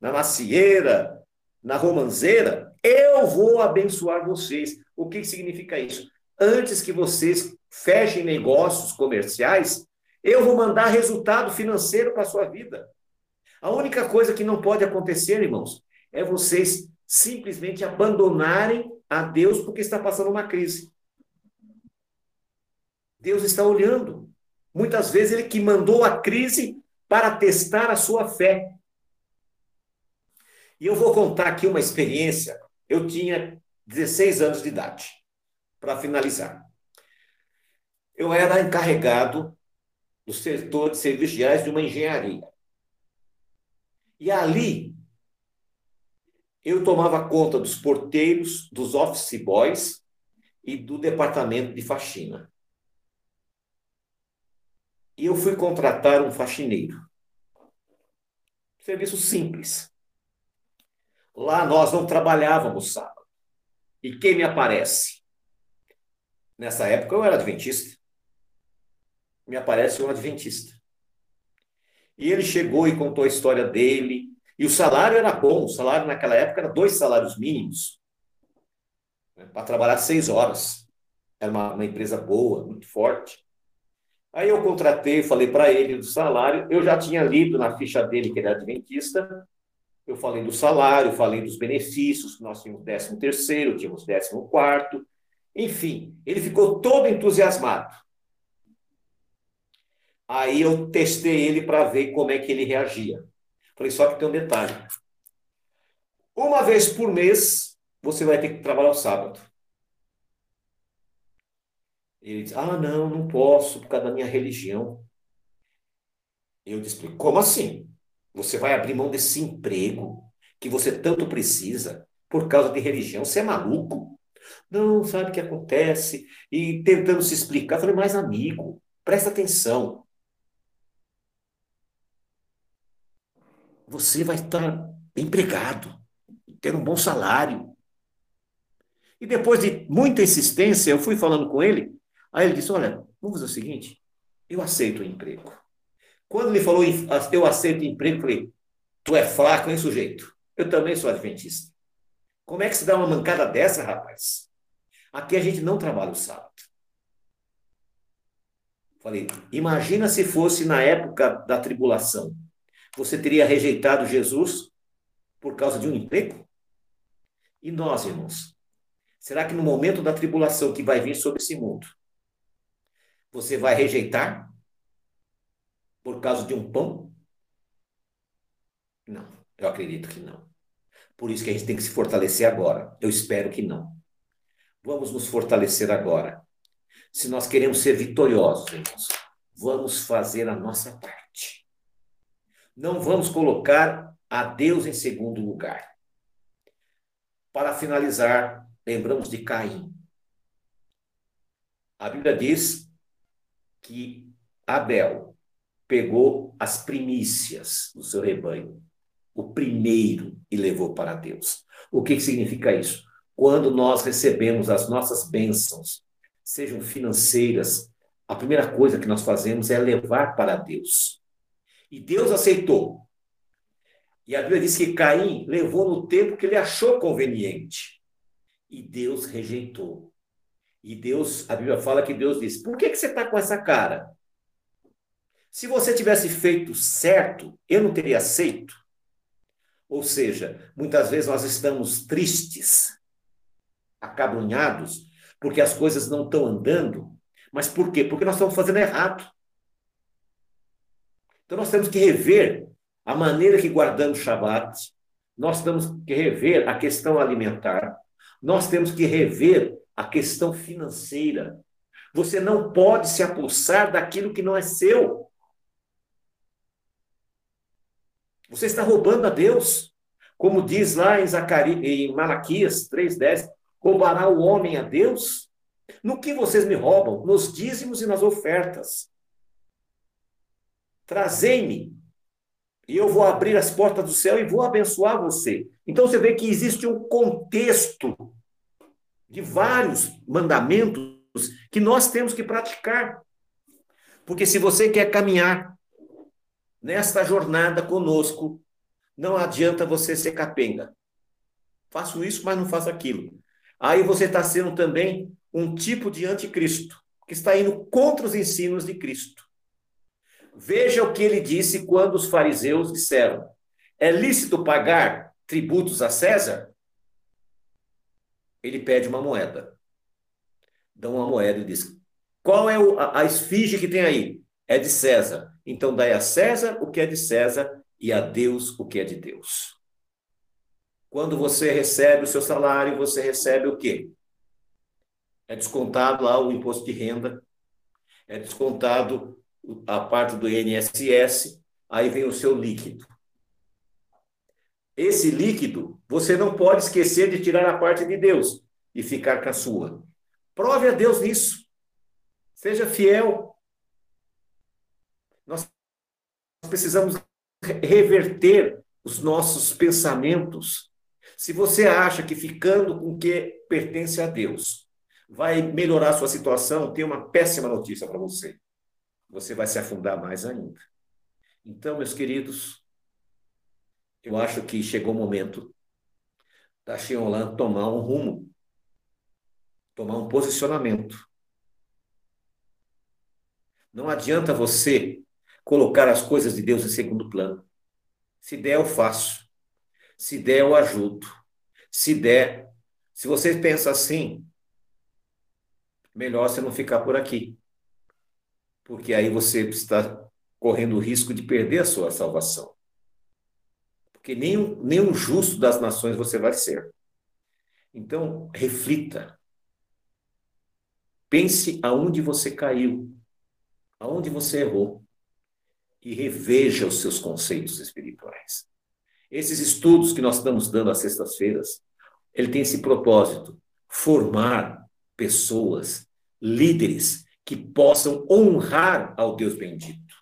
na macieira, na romanceira, eu vou abençoar vocês. O que significa isso? Antes que vocês fechem negócios comerciais, eu vou mandar resultado financeiro para a sua vida. A única coisa que não pode acontecer, irmãos, é vocês simplesmente abandonarem a Deus porque está passando uma crise. Deus está olhando. Muitas vezes ele que mandou a crise para testar a sua fé. E eu vou contar aqui uma experiência. Eu tinha 16 anos de idade, para finalizar. Eu era encarregado do setor de serviços gerais de uma engenharia. E ali, eu tomava conta dos porteiros, dos office boys e do departamento de faxina e eu fui contratar um faxineiro. Serviço simples. Lá nós não trabalhávamos sábado. E quem me aparece? Nessa época eu era adventista. Me aparece um adventista. E ele chegou e contou a história dele. E o salário era bom. O salário naquela época era dois salários mínimos. Né, para trabalhar seis horas. Era uma, uma empresa boa, muito forte. Aí eu contratei, falei para ele do salário. Eu já tinha lido na ficha dele que ele é adventista. Eu falei do salário, falei dos benefícios, nós tínhamos décimo terceiro, tínhamos décimo quarto. Enfim, ele ficou todo entusiasmado. Aí eu testei ele para ver como é que ele reagia. Falei, só que tem um detalhe. Uma vez por mês, você vai ter que trabalhar o sábado. Ele diz, ah, não, não posso, por causa da minha religião. Eu disse, como assim? Você vai abrir mão desse emprego que você tanto precisa por causa de religião? Você é maluco? Não, sabe o que acontece? E tentando se explicar, falei, mas amigo, presta atenção. Você vai estar empregado, tendo um bom salário. E depois de muita insistência, eu fui falando com ele, aí ele disse: Olha, vamos fazer o seguinte, eu aceito o emprego. Quando ele falou, eu aceito o emprego, eu falei: Tu é fraco, hein, sujeito? Eu também sou adventista. Como é que se dá uma mancada dessa, rapaz? Aqui a gente não trabalha o sábado. Falei, imagina se fosse na época da tribulação. Você teria rejeitado Jesus por causa de um emprego? E nós, irmãos? Será que no momento da tribulação que vai vir sobre esse mundo, você vai rejeitar por causa de um pão? Não, eu acredito que não. Por isso que a gente tem que se fortalecer agora. Eu espero que não. Vamos nos fortalecer agora. Se nós queremos ser vitoriosos, irmãos, vamos fazer a nossa parte. Não vamos colocar a Deus em segundo lugar. Para finalizar, lembramos de Caim. A Bíblia diz que Abel pegou as primícias do seu rebanho, o primeiro, e levou para Deus. O que significa isso? Quando nós recebemos as nossas bênçãos, sejam financeiras, a primeira coisa que nós fazemos é levar para Deus. E Deus aceitou. E a Bíblia diz que Caim levou no tempo que ele achou conveniente. E Deus rejeitou. E Deus, a Bíblia fala que Deus disse: Por que, que você está com essa cara? Se você tivesse feito certo, eu não teria aceito. Ou seja, muitas vezes nós estamos tristes, acabrunhados, porque as coisas não estão andando. Mas por quê? Porque nós estamos fazendo errado. Então nós temos que rever a maneira que guardamos Shabat, nós temos que rever a questão alimentar, nós temos que rever a questão financeira. Você não pode se apossar daquilo que não é seu. Você está roubando a Deus. Como diz lá em, Zacarias, em Malaquias 3,10, roubará o homem a Deus? No que vocês me roubam? Nos dízimos e nas ofertas. Trazei-me, e eu vou abrir as portas do céu e vou abençoar você. Então você vê que existe um contexto de vários mandamentos que nós temos que praticar. Porque se você quer caminhar nesta jornada conosco, não adianta você ser capenga. Faço isso, mas não faço aquilo. Aí você está sendo também um tipo de anticristo, que está indo contra os ensinos de Cristo. Veja o que ele disse quando os fariseus disseram: é lícito pagar tributos a César? Ele pede uma moeda. Dá uma moeda e diz: qual é a, esfinge que tem aí? É de César. Então dai a César o que é de César e a Deus o que é de Deus. Quando você recebe o seu salário, você recebe o quê? É descontado lá o imposto de renda, é descontado a parte do INSS, aí vem o seu líquido. Esse líquido, você não pode esquecer de tirar a parte de Deus e ficar com a sua. Prove a Deus nisso. Seja fiel. Nós precisamos reverter os nossos pensamentos. Se você acha que ficando com o que pertence a Deus vai melhorar sua situação, tem uma péssima notícia para você você vai se afundar mais ainda. Então, meus queridos, eu acho que chegou o momento da Xiolan tomar um rumo, tomar um posicionamento. Não adianta você colocar as coisas de Deus em segundo plano. Se der, eu faço. Se der, eu ajudo. Se der, se você pensa assim, melhor você não ficar por aqui. Porque aí você está correndo o risco de perder a sua salvação. Porque nem, nem um justo das nações você vai ser. Então, reflita. Pense aonde você caiu, aonde você errou e reveja os seus conceitos espirituais. Esses estudos que nós estamos dando às sextas-feiras, ele tem esse propósito, formar pessoas, líderes que possam honrar ao Deus bendito.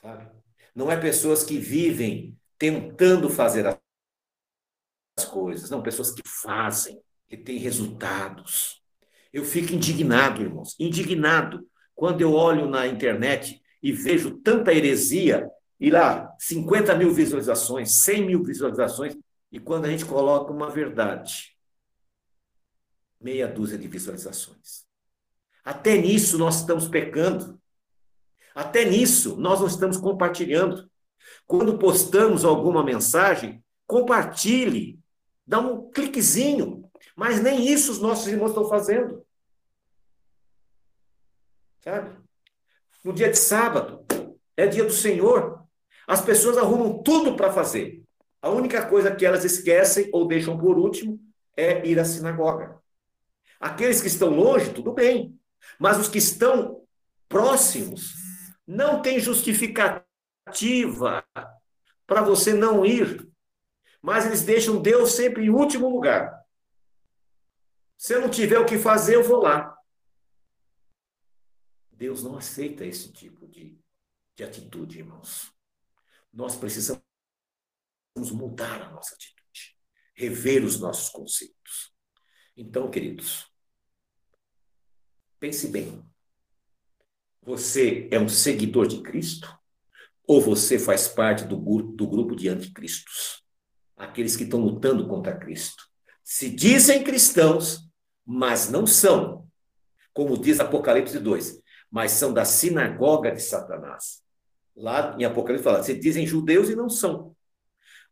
Sabe? Não é pessoas que vivem tentando fazer as coisas, não, pessoas que fazem, que têm resultados. Eu fico indignado, irmãos, indignado quando eu olho na internet e vejo tanta heresia, e lá 50 mil visualizações, 100 mil visualizações, e quando a gente coloca uma verdade, meia dúzia de visualizações. Até nisso nós estamos pecando. Até nisso nós não estamos compartilhando. Quando postamos alguma mensagem, compartilhe, dá um cliquezinho. Mas nem isso os nossos irmãos estão fazendo. Sabe? No dia de sábado, é dia do Senhor. As pessoas arrumam tudo para fazer. A única coisa que elas esquecem ou deixam por último é ir à sinagoga. Aqueles que estão longe, tudo bem. Mas os que estão próximos, não tem justificativa para você não ir. Mas eles deixam Deus sempre em último lugar. Se eu não tiver o que fazer, eu vou lá. Deus não aceita esse tipo de, de atitude, irmãos. Nós precisamos mudar a nossa atitude, rever os nossos conceitos. Então, queridos, pense bem. Você é um seguidor de Cristo ou você faz parte do, do grupo de anticristos? Aqueles que estão lutando contra Cristo. Se dizem cristãos, mas não são. Como diz Apocalipse 2, mas são da sinagoga de Satanás. Lá em Apocalipse fala, se dizem judeus e não são.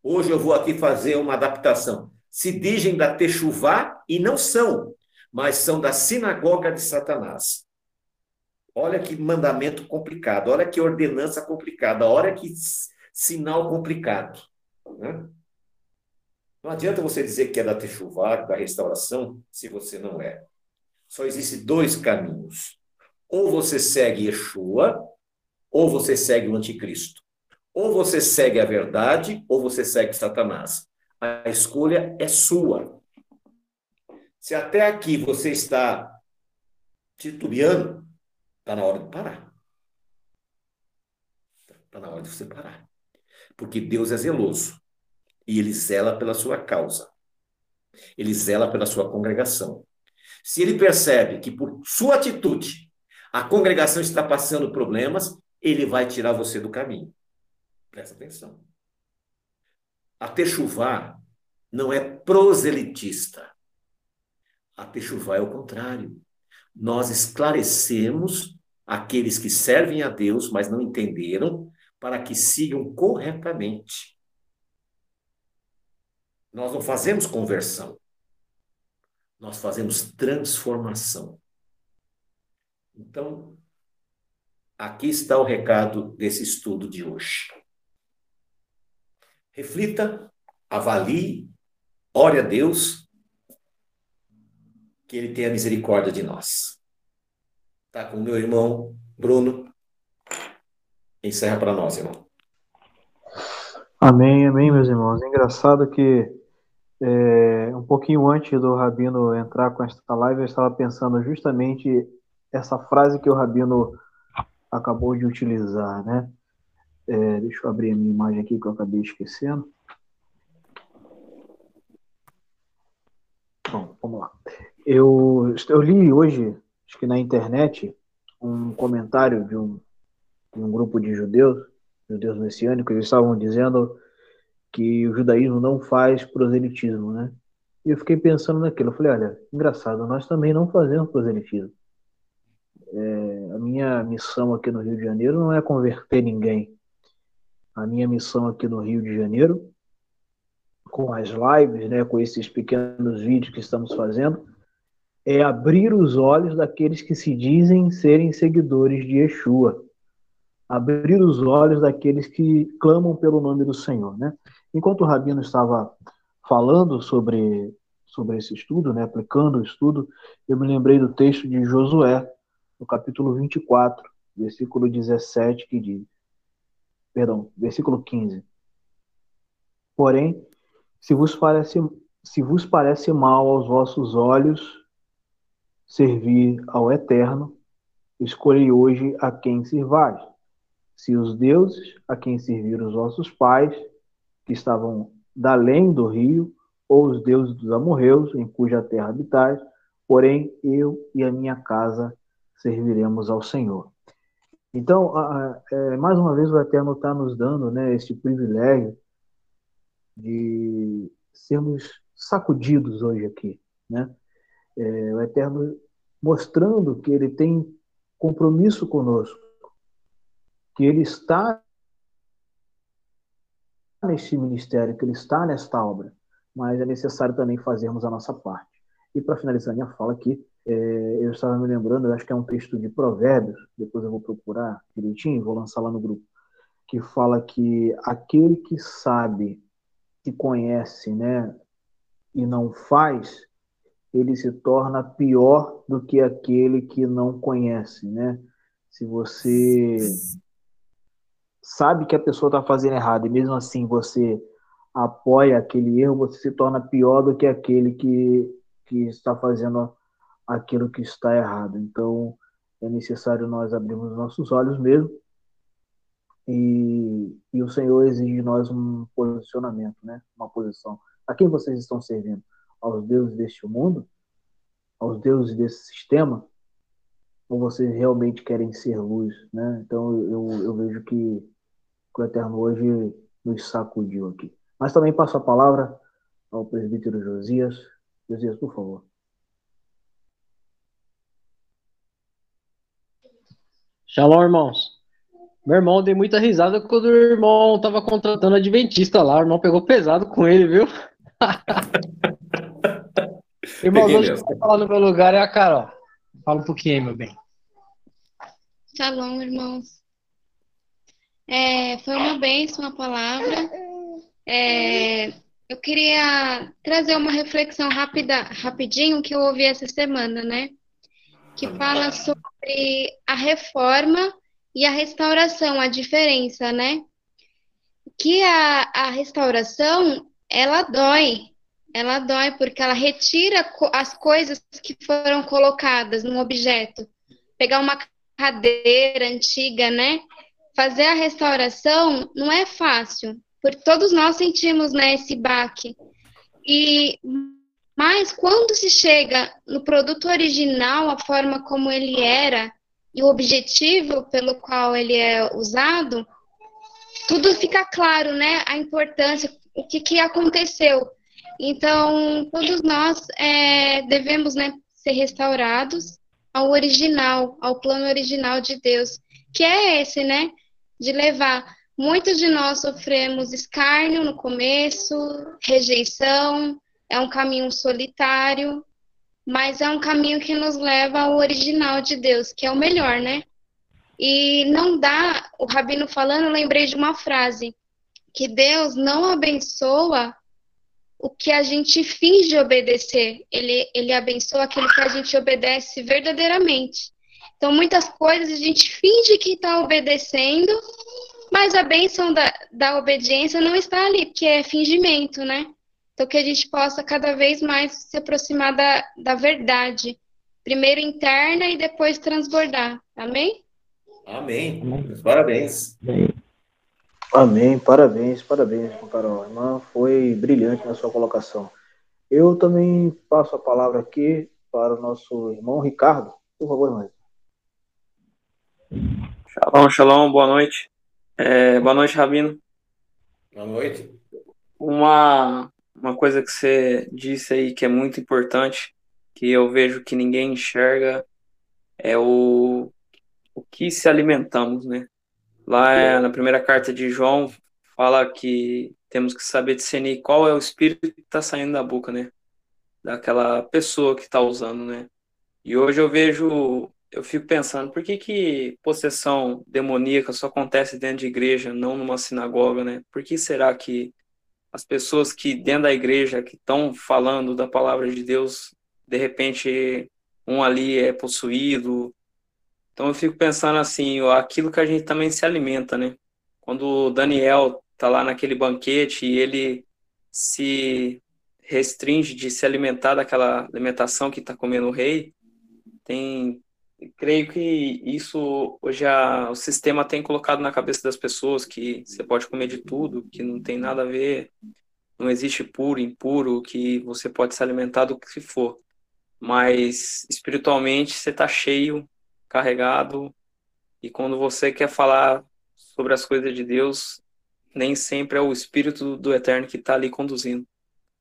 Hoje eu vou aqui fazer uma adaptação. Se dizem da Techuvá e não são, mas são da sinagoga de Satanás. Olha que mandamento complicado, olha que ordenança complicada, olha que sinal complicado. Né? Não adianta você dizer que é da Techuvá, da restauração, se você não é. Só existem dois caminhos. Ou você segue Yeshua, ou você segue o anticristo. Ou você segue a verdade, ou você segue Satanás. A escolha é sua. Se até aqui você está titubeando, está na hora de parar. Está na hora de você parar. Porque Deus é zeloso. E ele zela pela sua causa. Ele zela pela sua congregação. Se ele percebe que por sua atitude a congregação está passando problemas, ele vai tirar você do caminho. Presta atenção. A Techuvá não é proselitista. A Techuvá é o contrário. Nós esclarecemos aqueles que servem a Deus, mas não entenderam, para que sigam corretamente. Nós não fazemos conversão. Nós fazemos transformação. Então, aqui está o recado desse estudo de hoje. Reflita, avalie, ore a Deus, que Ele tenha misericórdia de nós. Tá com meu irmão Bruno. Encerra para nós, irmão. Amém, amém, meus irmãos. Engraçado que é, um pouquinho antes do Rabino entrar com esta live, eu estava pensando justamente essa frase que o Rabino acabou de utilizar, né? É, deixa eu abrir a minha imagem aqui que eu acabei esquecendo. Bom, vamos lá. Eu, eu li hoje, acho que na internet, um comentário de um, de um grupo de judeus, judeus messiânicos, eles estavam dizendo que o judaísmo não faz proselitismo, né? E eu fiquei pensando naquilo. Eu falei, olha, engraçado, nós também não fazemos proselitismo. É, a minha missão aqui no Rio de Janeiro não é converter ninguém. A minha missão aqui no Rio de Janeiro, com as lives, né, com esses pequenos vídeos que estamos fazendo, é abrir os olhos daqueles que se dizem serem seguidores de Yeshua. Abrir os olhos daqueles que clamam pelo nome do Senhor, né? Enquanto o Rabino estava falando sobre, sobre esse estudo, né, aplicando o estudo, eu me lembrei do texto de Josué, no capítulo 24, versículo 17, que diz, perdão, versículo 15. Porém, se vos parece, se vos parece mal aos vossos olhos servir ao Eterno, escolhi hoje a quem sirvais. Se os deuses a quem serviram os vossos pais, que estavam da além do rio, ou os deuses dos amorreus, em cuja terra habitais, porém eu e a minha casa serviremos ao Senhor. Então, é, mais uma vez, o Eterno está nos dando né, esse privilégio de sermos sacudidos hoje aqui. Né? É, o Eterno mostrando que ele tem compromisso conosco, que ele está neste ministério, que ele está nesta obra, mas é necessário também fazermos a nossa parte. E para finalizar minha fala aqui, é, eu estava me lembrando, acho que é um texto de Provérbios, depois eu vou procurar direitinho, vou lançar lá no grupo, que fala que aquele que sabe, que conhece, né, e não faz, ele se torna pior do que aquele que não conhece, né? Se você sabe que a pessoa está fazendo errado e mesmo assim você apoia aquele erro, você se torna pior do que aquele que, que está fazendo aquilo que está errado. Então, é necessário nós abrirmos nossos olhos mesmo e, e o Senhor exige de nós um posicionamento, né? uma posição. A quem vocês estão servindo? Aos deuses deste mundo? Aos deuses desse sistema? Ou vocês realmente querem ser luz? Né? Então, eu, eu vejo que, que o Eterno hoje nos sacudiu aqui. Mas também passo a palavra ao presbítero Josias. Josias, por favor. Shalom, irmãos. Meu irmão deu muita risada quando o irmão tava contratando adventista lá. O irmão pegou pesado com ele, viu? irmão, hoje que vai falar no meu lugar é a Carol. Fala um pouquinho aí, meu bem. Shalom, irmãos. É, foi uma bênção a palavra. É, eu queria trazer uma reflexão rápida, rapidinho, que eu ouvi essa semana, né? Que fala sobre a reforma e a restauração, a diferença, né? Que a, a restauração, ela dói, ela dói porque ela retira as coisas que foram colocadas no objeto. Pegar uma cadeira antiga, né? Fazer a restauração não é fácil, porque todos nós sentimos né, esse baque. E mas quando se chega no produto original, a forma como ele era e o objetivo pelo qual ele é usado, tudo fica claro, né? A importância, o que, que aconteceu. Então, todos nós é, devemos né, ser restaurados ao original, ao plano original de Deus, que é esse, né? De levar Muitos de nós sofremos escárnio no começo, rejeição, é um caminho solitário, mas é um caminho que nos leva ao original de Deus, que é o melhor, né? E não dá, o Rabino falando, eu lembrei de uma frase, que Deus não abençoa o que a gente finge obedecer, ele, ele abençoa aquilo que a gente obedece verdadeiramente. Então, muitas coisas a gente finge que está obedecendo, mas a bênção da, da obediência não está ali, porque é fingimento, né? Então, que a gente possa cada vez mais se aproximar da, da verdade. Primeiro interna e depois transbordar. Amém? Amém. Parabéns. Amém. Parabéns, parabéns, Carol. A irmã foi brilhante na sua colocação. Eu também passo a palavra aqui para o nosso irmão Ricardo. Por favor, irmão. Shalom, shalom, boa noite. É, boa noite, Rabino. Boa noite. Uma, uma coisa que você disse aí que é muito importante, que eu vejo que ninguém enxerga, é o, o que se alimentamos, né? Lá na primeira carta de João fala que temos que saber discernir qual é o espírito que está saindo da boca, né? Daquela pessoa que está usando, né? E hoje eu vejo, eu fico pensando, por que que possessão demoníaca só acontece dentro de igreja, não numa sinagoga, né? Por que será que as pessoas que dentro da igreja que estão falando da palavra de Deus, de repente um ali é possuído. Então eu fico pensando assim, aquilo que a gente também se alimenta, né? Quando o Daniel tá lá naquele banquete e ele se restringe de se alimentar daquela alimentação que está comendo o rei, tem creio que isso a, o sistema tem colocado na cabeça das pessoas que você pode comer de tudo, que não tem nada a ver, não existe puro, impuro, que você pode se alimentar do que for. Mas espiritualmente você está cheio, carregado, e quando você quer falar sobre as coisas de Deus, nem sempre é o espírito do eterno que está ali conduzindo,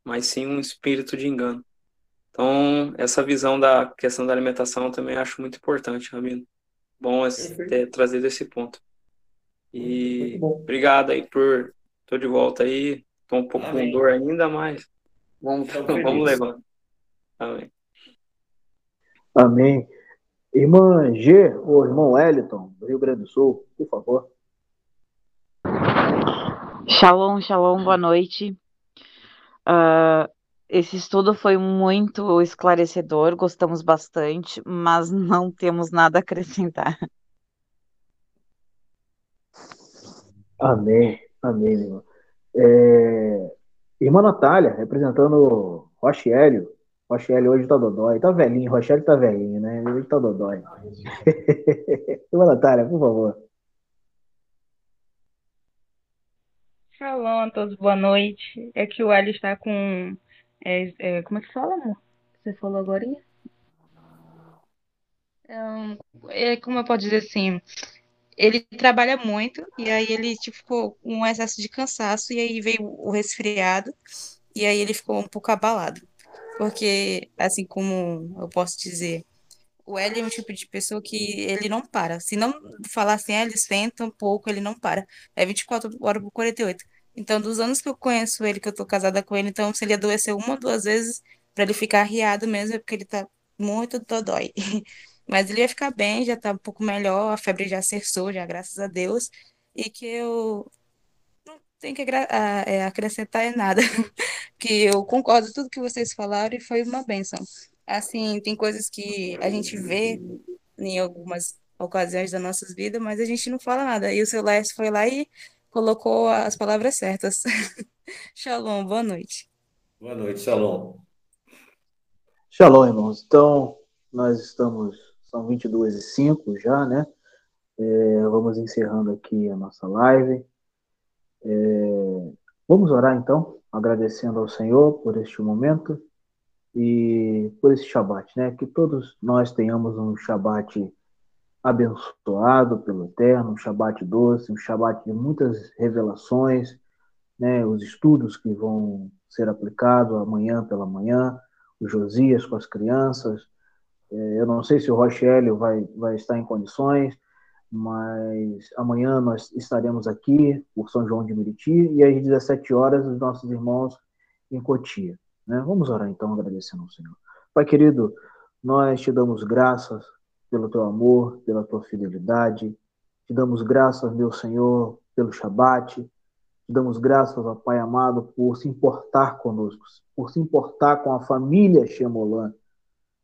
mas sim um espírito de engano. Então, essa visão da questão da alimentação eu também acho muito importante, Ramiro. Bom ter trazido esse ponto. E obrigado aí por. Estou de volta aí. Estou um pouco Amém. com dor ainda, mas vamos, vamos levar. Amém. Amém. Irmã G, ou irmão Wellington, do Rio Grande do Sul, por favor. Shalom, shalom, boa noite. Uh, esse estudo foi muito esclarecedor, gostamos bastante, mas não temos nada a acrescentar. Amém, amém, irmã. É... Irmã Natália, representando Rochelle. Rochelle hoje tá dodói. Tá velhinho, Rochelle tá velhinho, né? Hoje tá dodói. Irmã Natália, por favor. Shalom a todos, boa noite. É que o Hélio está com é, é, como é que fala, amor? Você falou agora? É, é, como eu posso dizer assim? Ele trabalha muito e aí ele tipo, ficou um excesso de cansaço e aí veio o resfriado e aí ele ficou um pouco abalado. Porque, assim como eu posso dizer, o Hélio é um tipo de pessoa que ele não para. Se não falar assim, ah, ele senta um pouco, ele não para. É 24 horas por 48. Então, dos anos que eu conheço ele, que eu tô casada com ele, então, se ele adoeceu uma ou duas vezes, para ele ficar arriado mesmo, é porque ele tá muito dodói. Mas ele ia ficar bem, já tá um pouco melhor, a febre já cessou, já, graças a Deus. E que eu não tenho que é, acrescentar em nada. que eu concordo com tudo que vocês falaram e foi uma benção. Assim, tem coisas que a gente vê em algumas ocasiões das nossas vidas, mas a gente não fala nada. E o seu foi lá e colocou as palavras certas. Shalom, boa noite. Boa noite, Shalom. Shalom, irmãos. Então, nós estamos, são 22 e 05 já, né? É, vamos encerrando aqui a nossa live. É, vamos orar então, agradecendo ao Senhor por este momento e por esse Shabat, né? Que todos nós tenhamos um Shabat abençoado pelo Eterno, um Shabat doce, um Shabat de muitas revelações, né, os estudos que vão ser aplicados amanhã pela manhã, o Josias com as crianças. É, eu não sei se o Rochelio vai, vai estar em condições, mas amanhã nós estaremos aqui por São João de Meriti e às 17 horas os nossos irmãos em Cotia. Né? Vamos orar então, agradecendo ao Senhor. Pai querido, nós te damos graças pelo teu amor, pela tua fidelidade. Te damos graças, meu Senhor, pelo Shabat. Te damos graças, ó Pai amado, por se importar conosco, por se importar com a família Shemolan.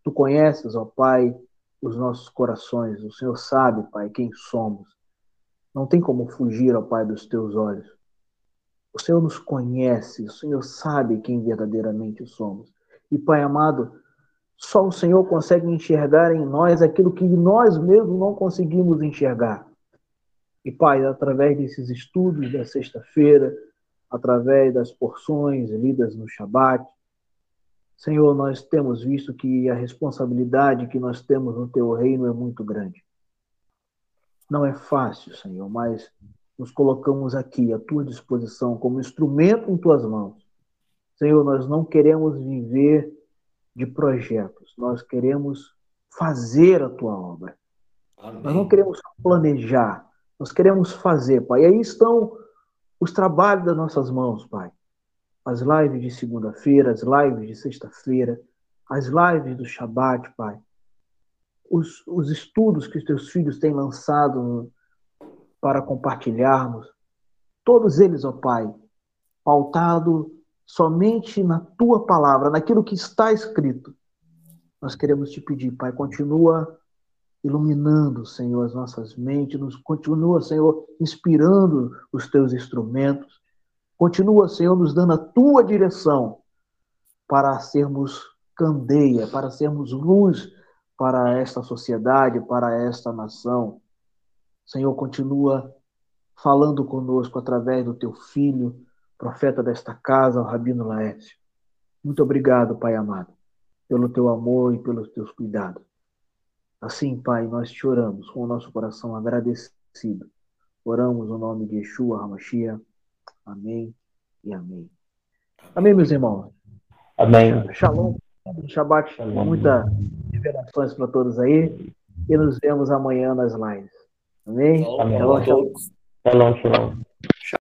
Tu conheces, ó Pai, os nossos corações. O Senhor sabe, Pai, quem somos. Não tem como fugir, ó Pai, dos teus olhos. O Senhor nos conhece, o Senhor sabe quem verdadeiramente somos. E, Pai amado, só o Senhor consegue enxergar em nós aquilo que nós mesmos não conseguimos enxergar. E, Pai, através desses estudos da sexta-feira, através das porções lidas no Shabat, Senhor, nós temos visto que a responsabilidade que nós temos no Teu reino é muito grande. Não é fácil, Senhor, mas nos colocamos aqui à Tua disposição como instrumento em Tuas mãos. Senhor, nós não queremos viver de projetos. Nós queremos fazer a tua obra. Amém. Nós não queremos planejar, nós queremos fazer, Pai. E aí estão os trabalhos das nossas mãos, Pai. As lives de segunda-feira, as lives de sexta-feira, as lives do Shabat, Pai. Os, os estudos que os teus filhos têm lançado para compartilharmos, todos eles, ó Pai, pautado somente na tua palavra, naquilo que está escrito. Nós queremos te pedir, Pai, continua iluminando, Senhor, as nossas mentes, nos continua, Senhor, inspirando os teus instrumentos. Continua, Senhor, nos dando a tua direção para sermos candeia, para sermos luz para esta sociedade, para esta nação. Senhor, continua falando conosco através do teu filho, profeta desta casa, o Rabino Laércio. Muito obrigado, Pai amado, pelo teu amor e pelos teus cuidados. Assim, Pai, nós te oramos com o nosso coração agradecido. Oramos no nome de Yeshua HaMashiach. Amém e amém. Amém, meus irmãos. Amém. Shalom. Shabbat. Muitas revelações para todos aí. E nos vemos amanhã nas lives. Amém? Shalom, Amém. shalom todos. Shalom, shalom.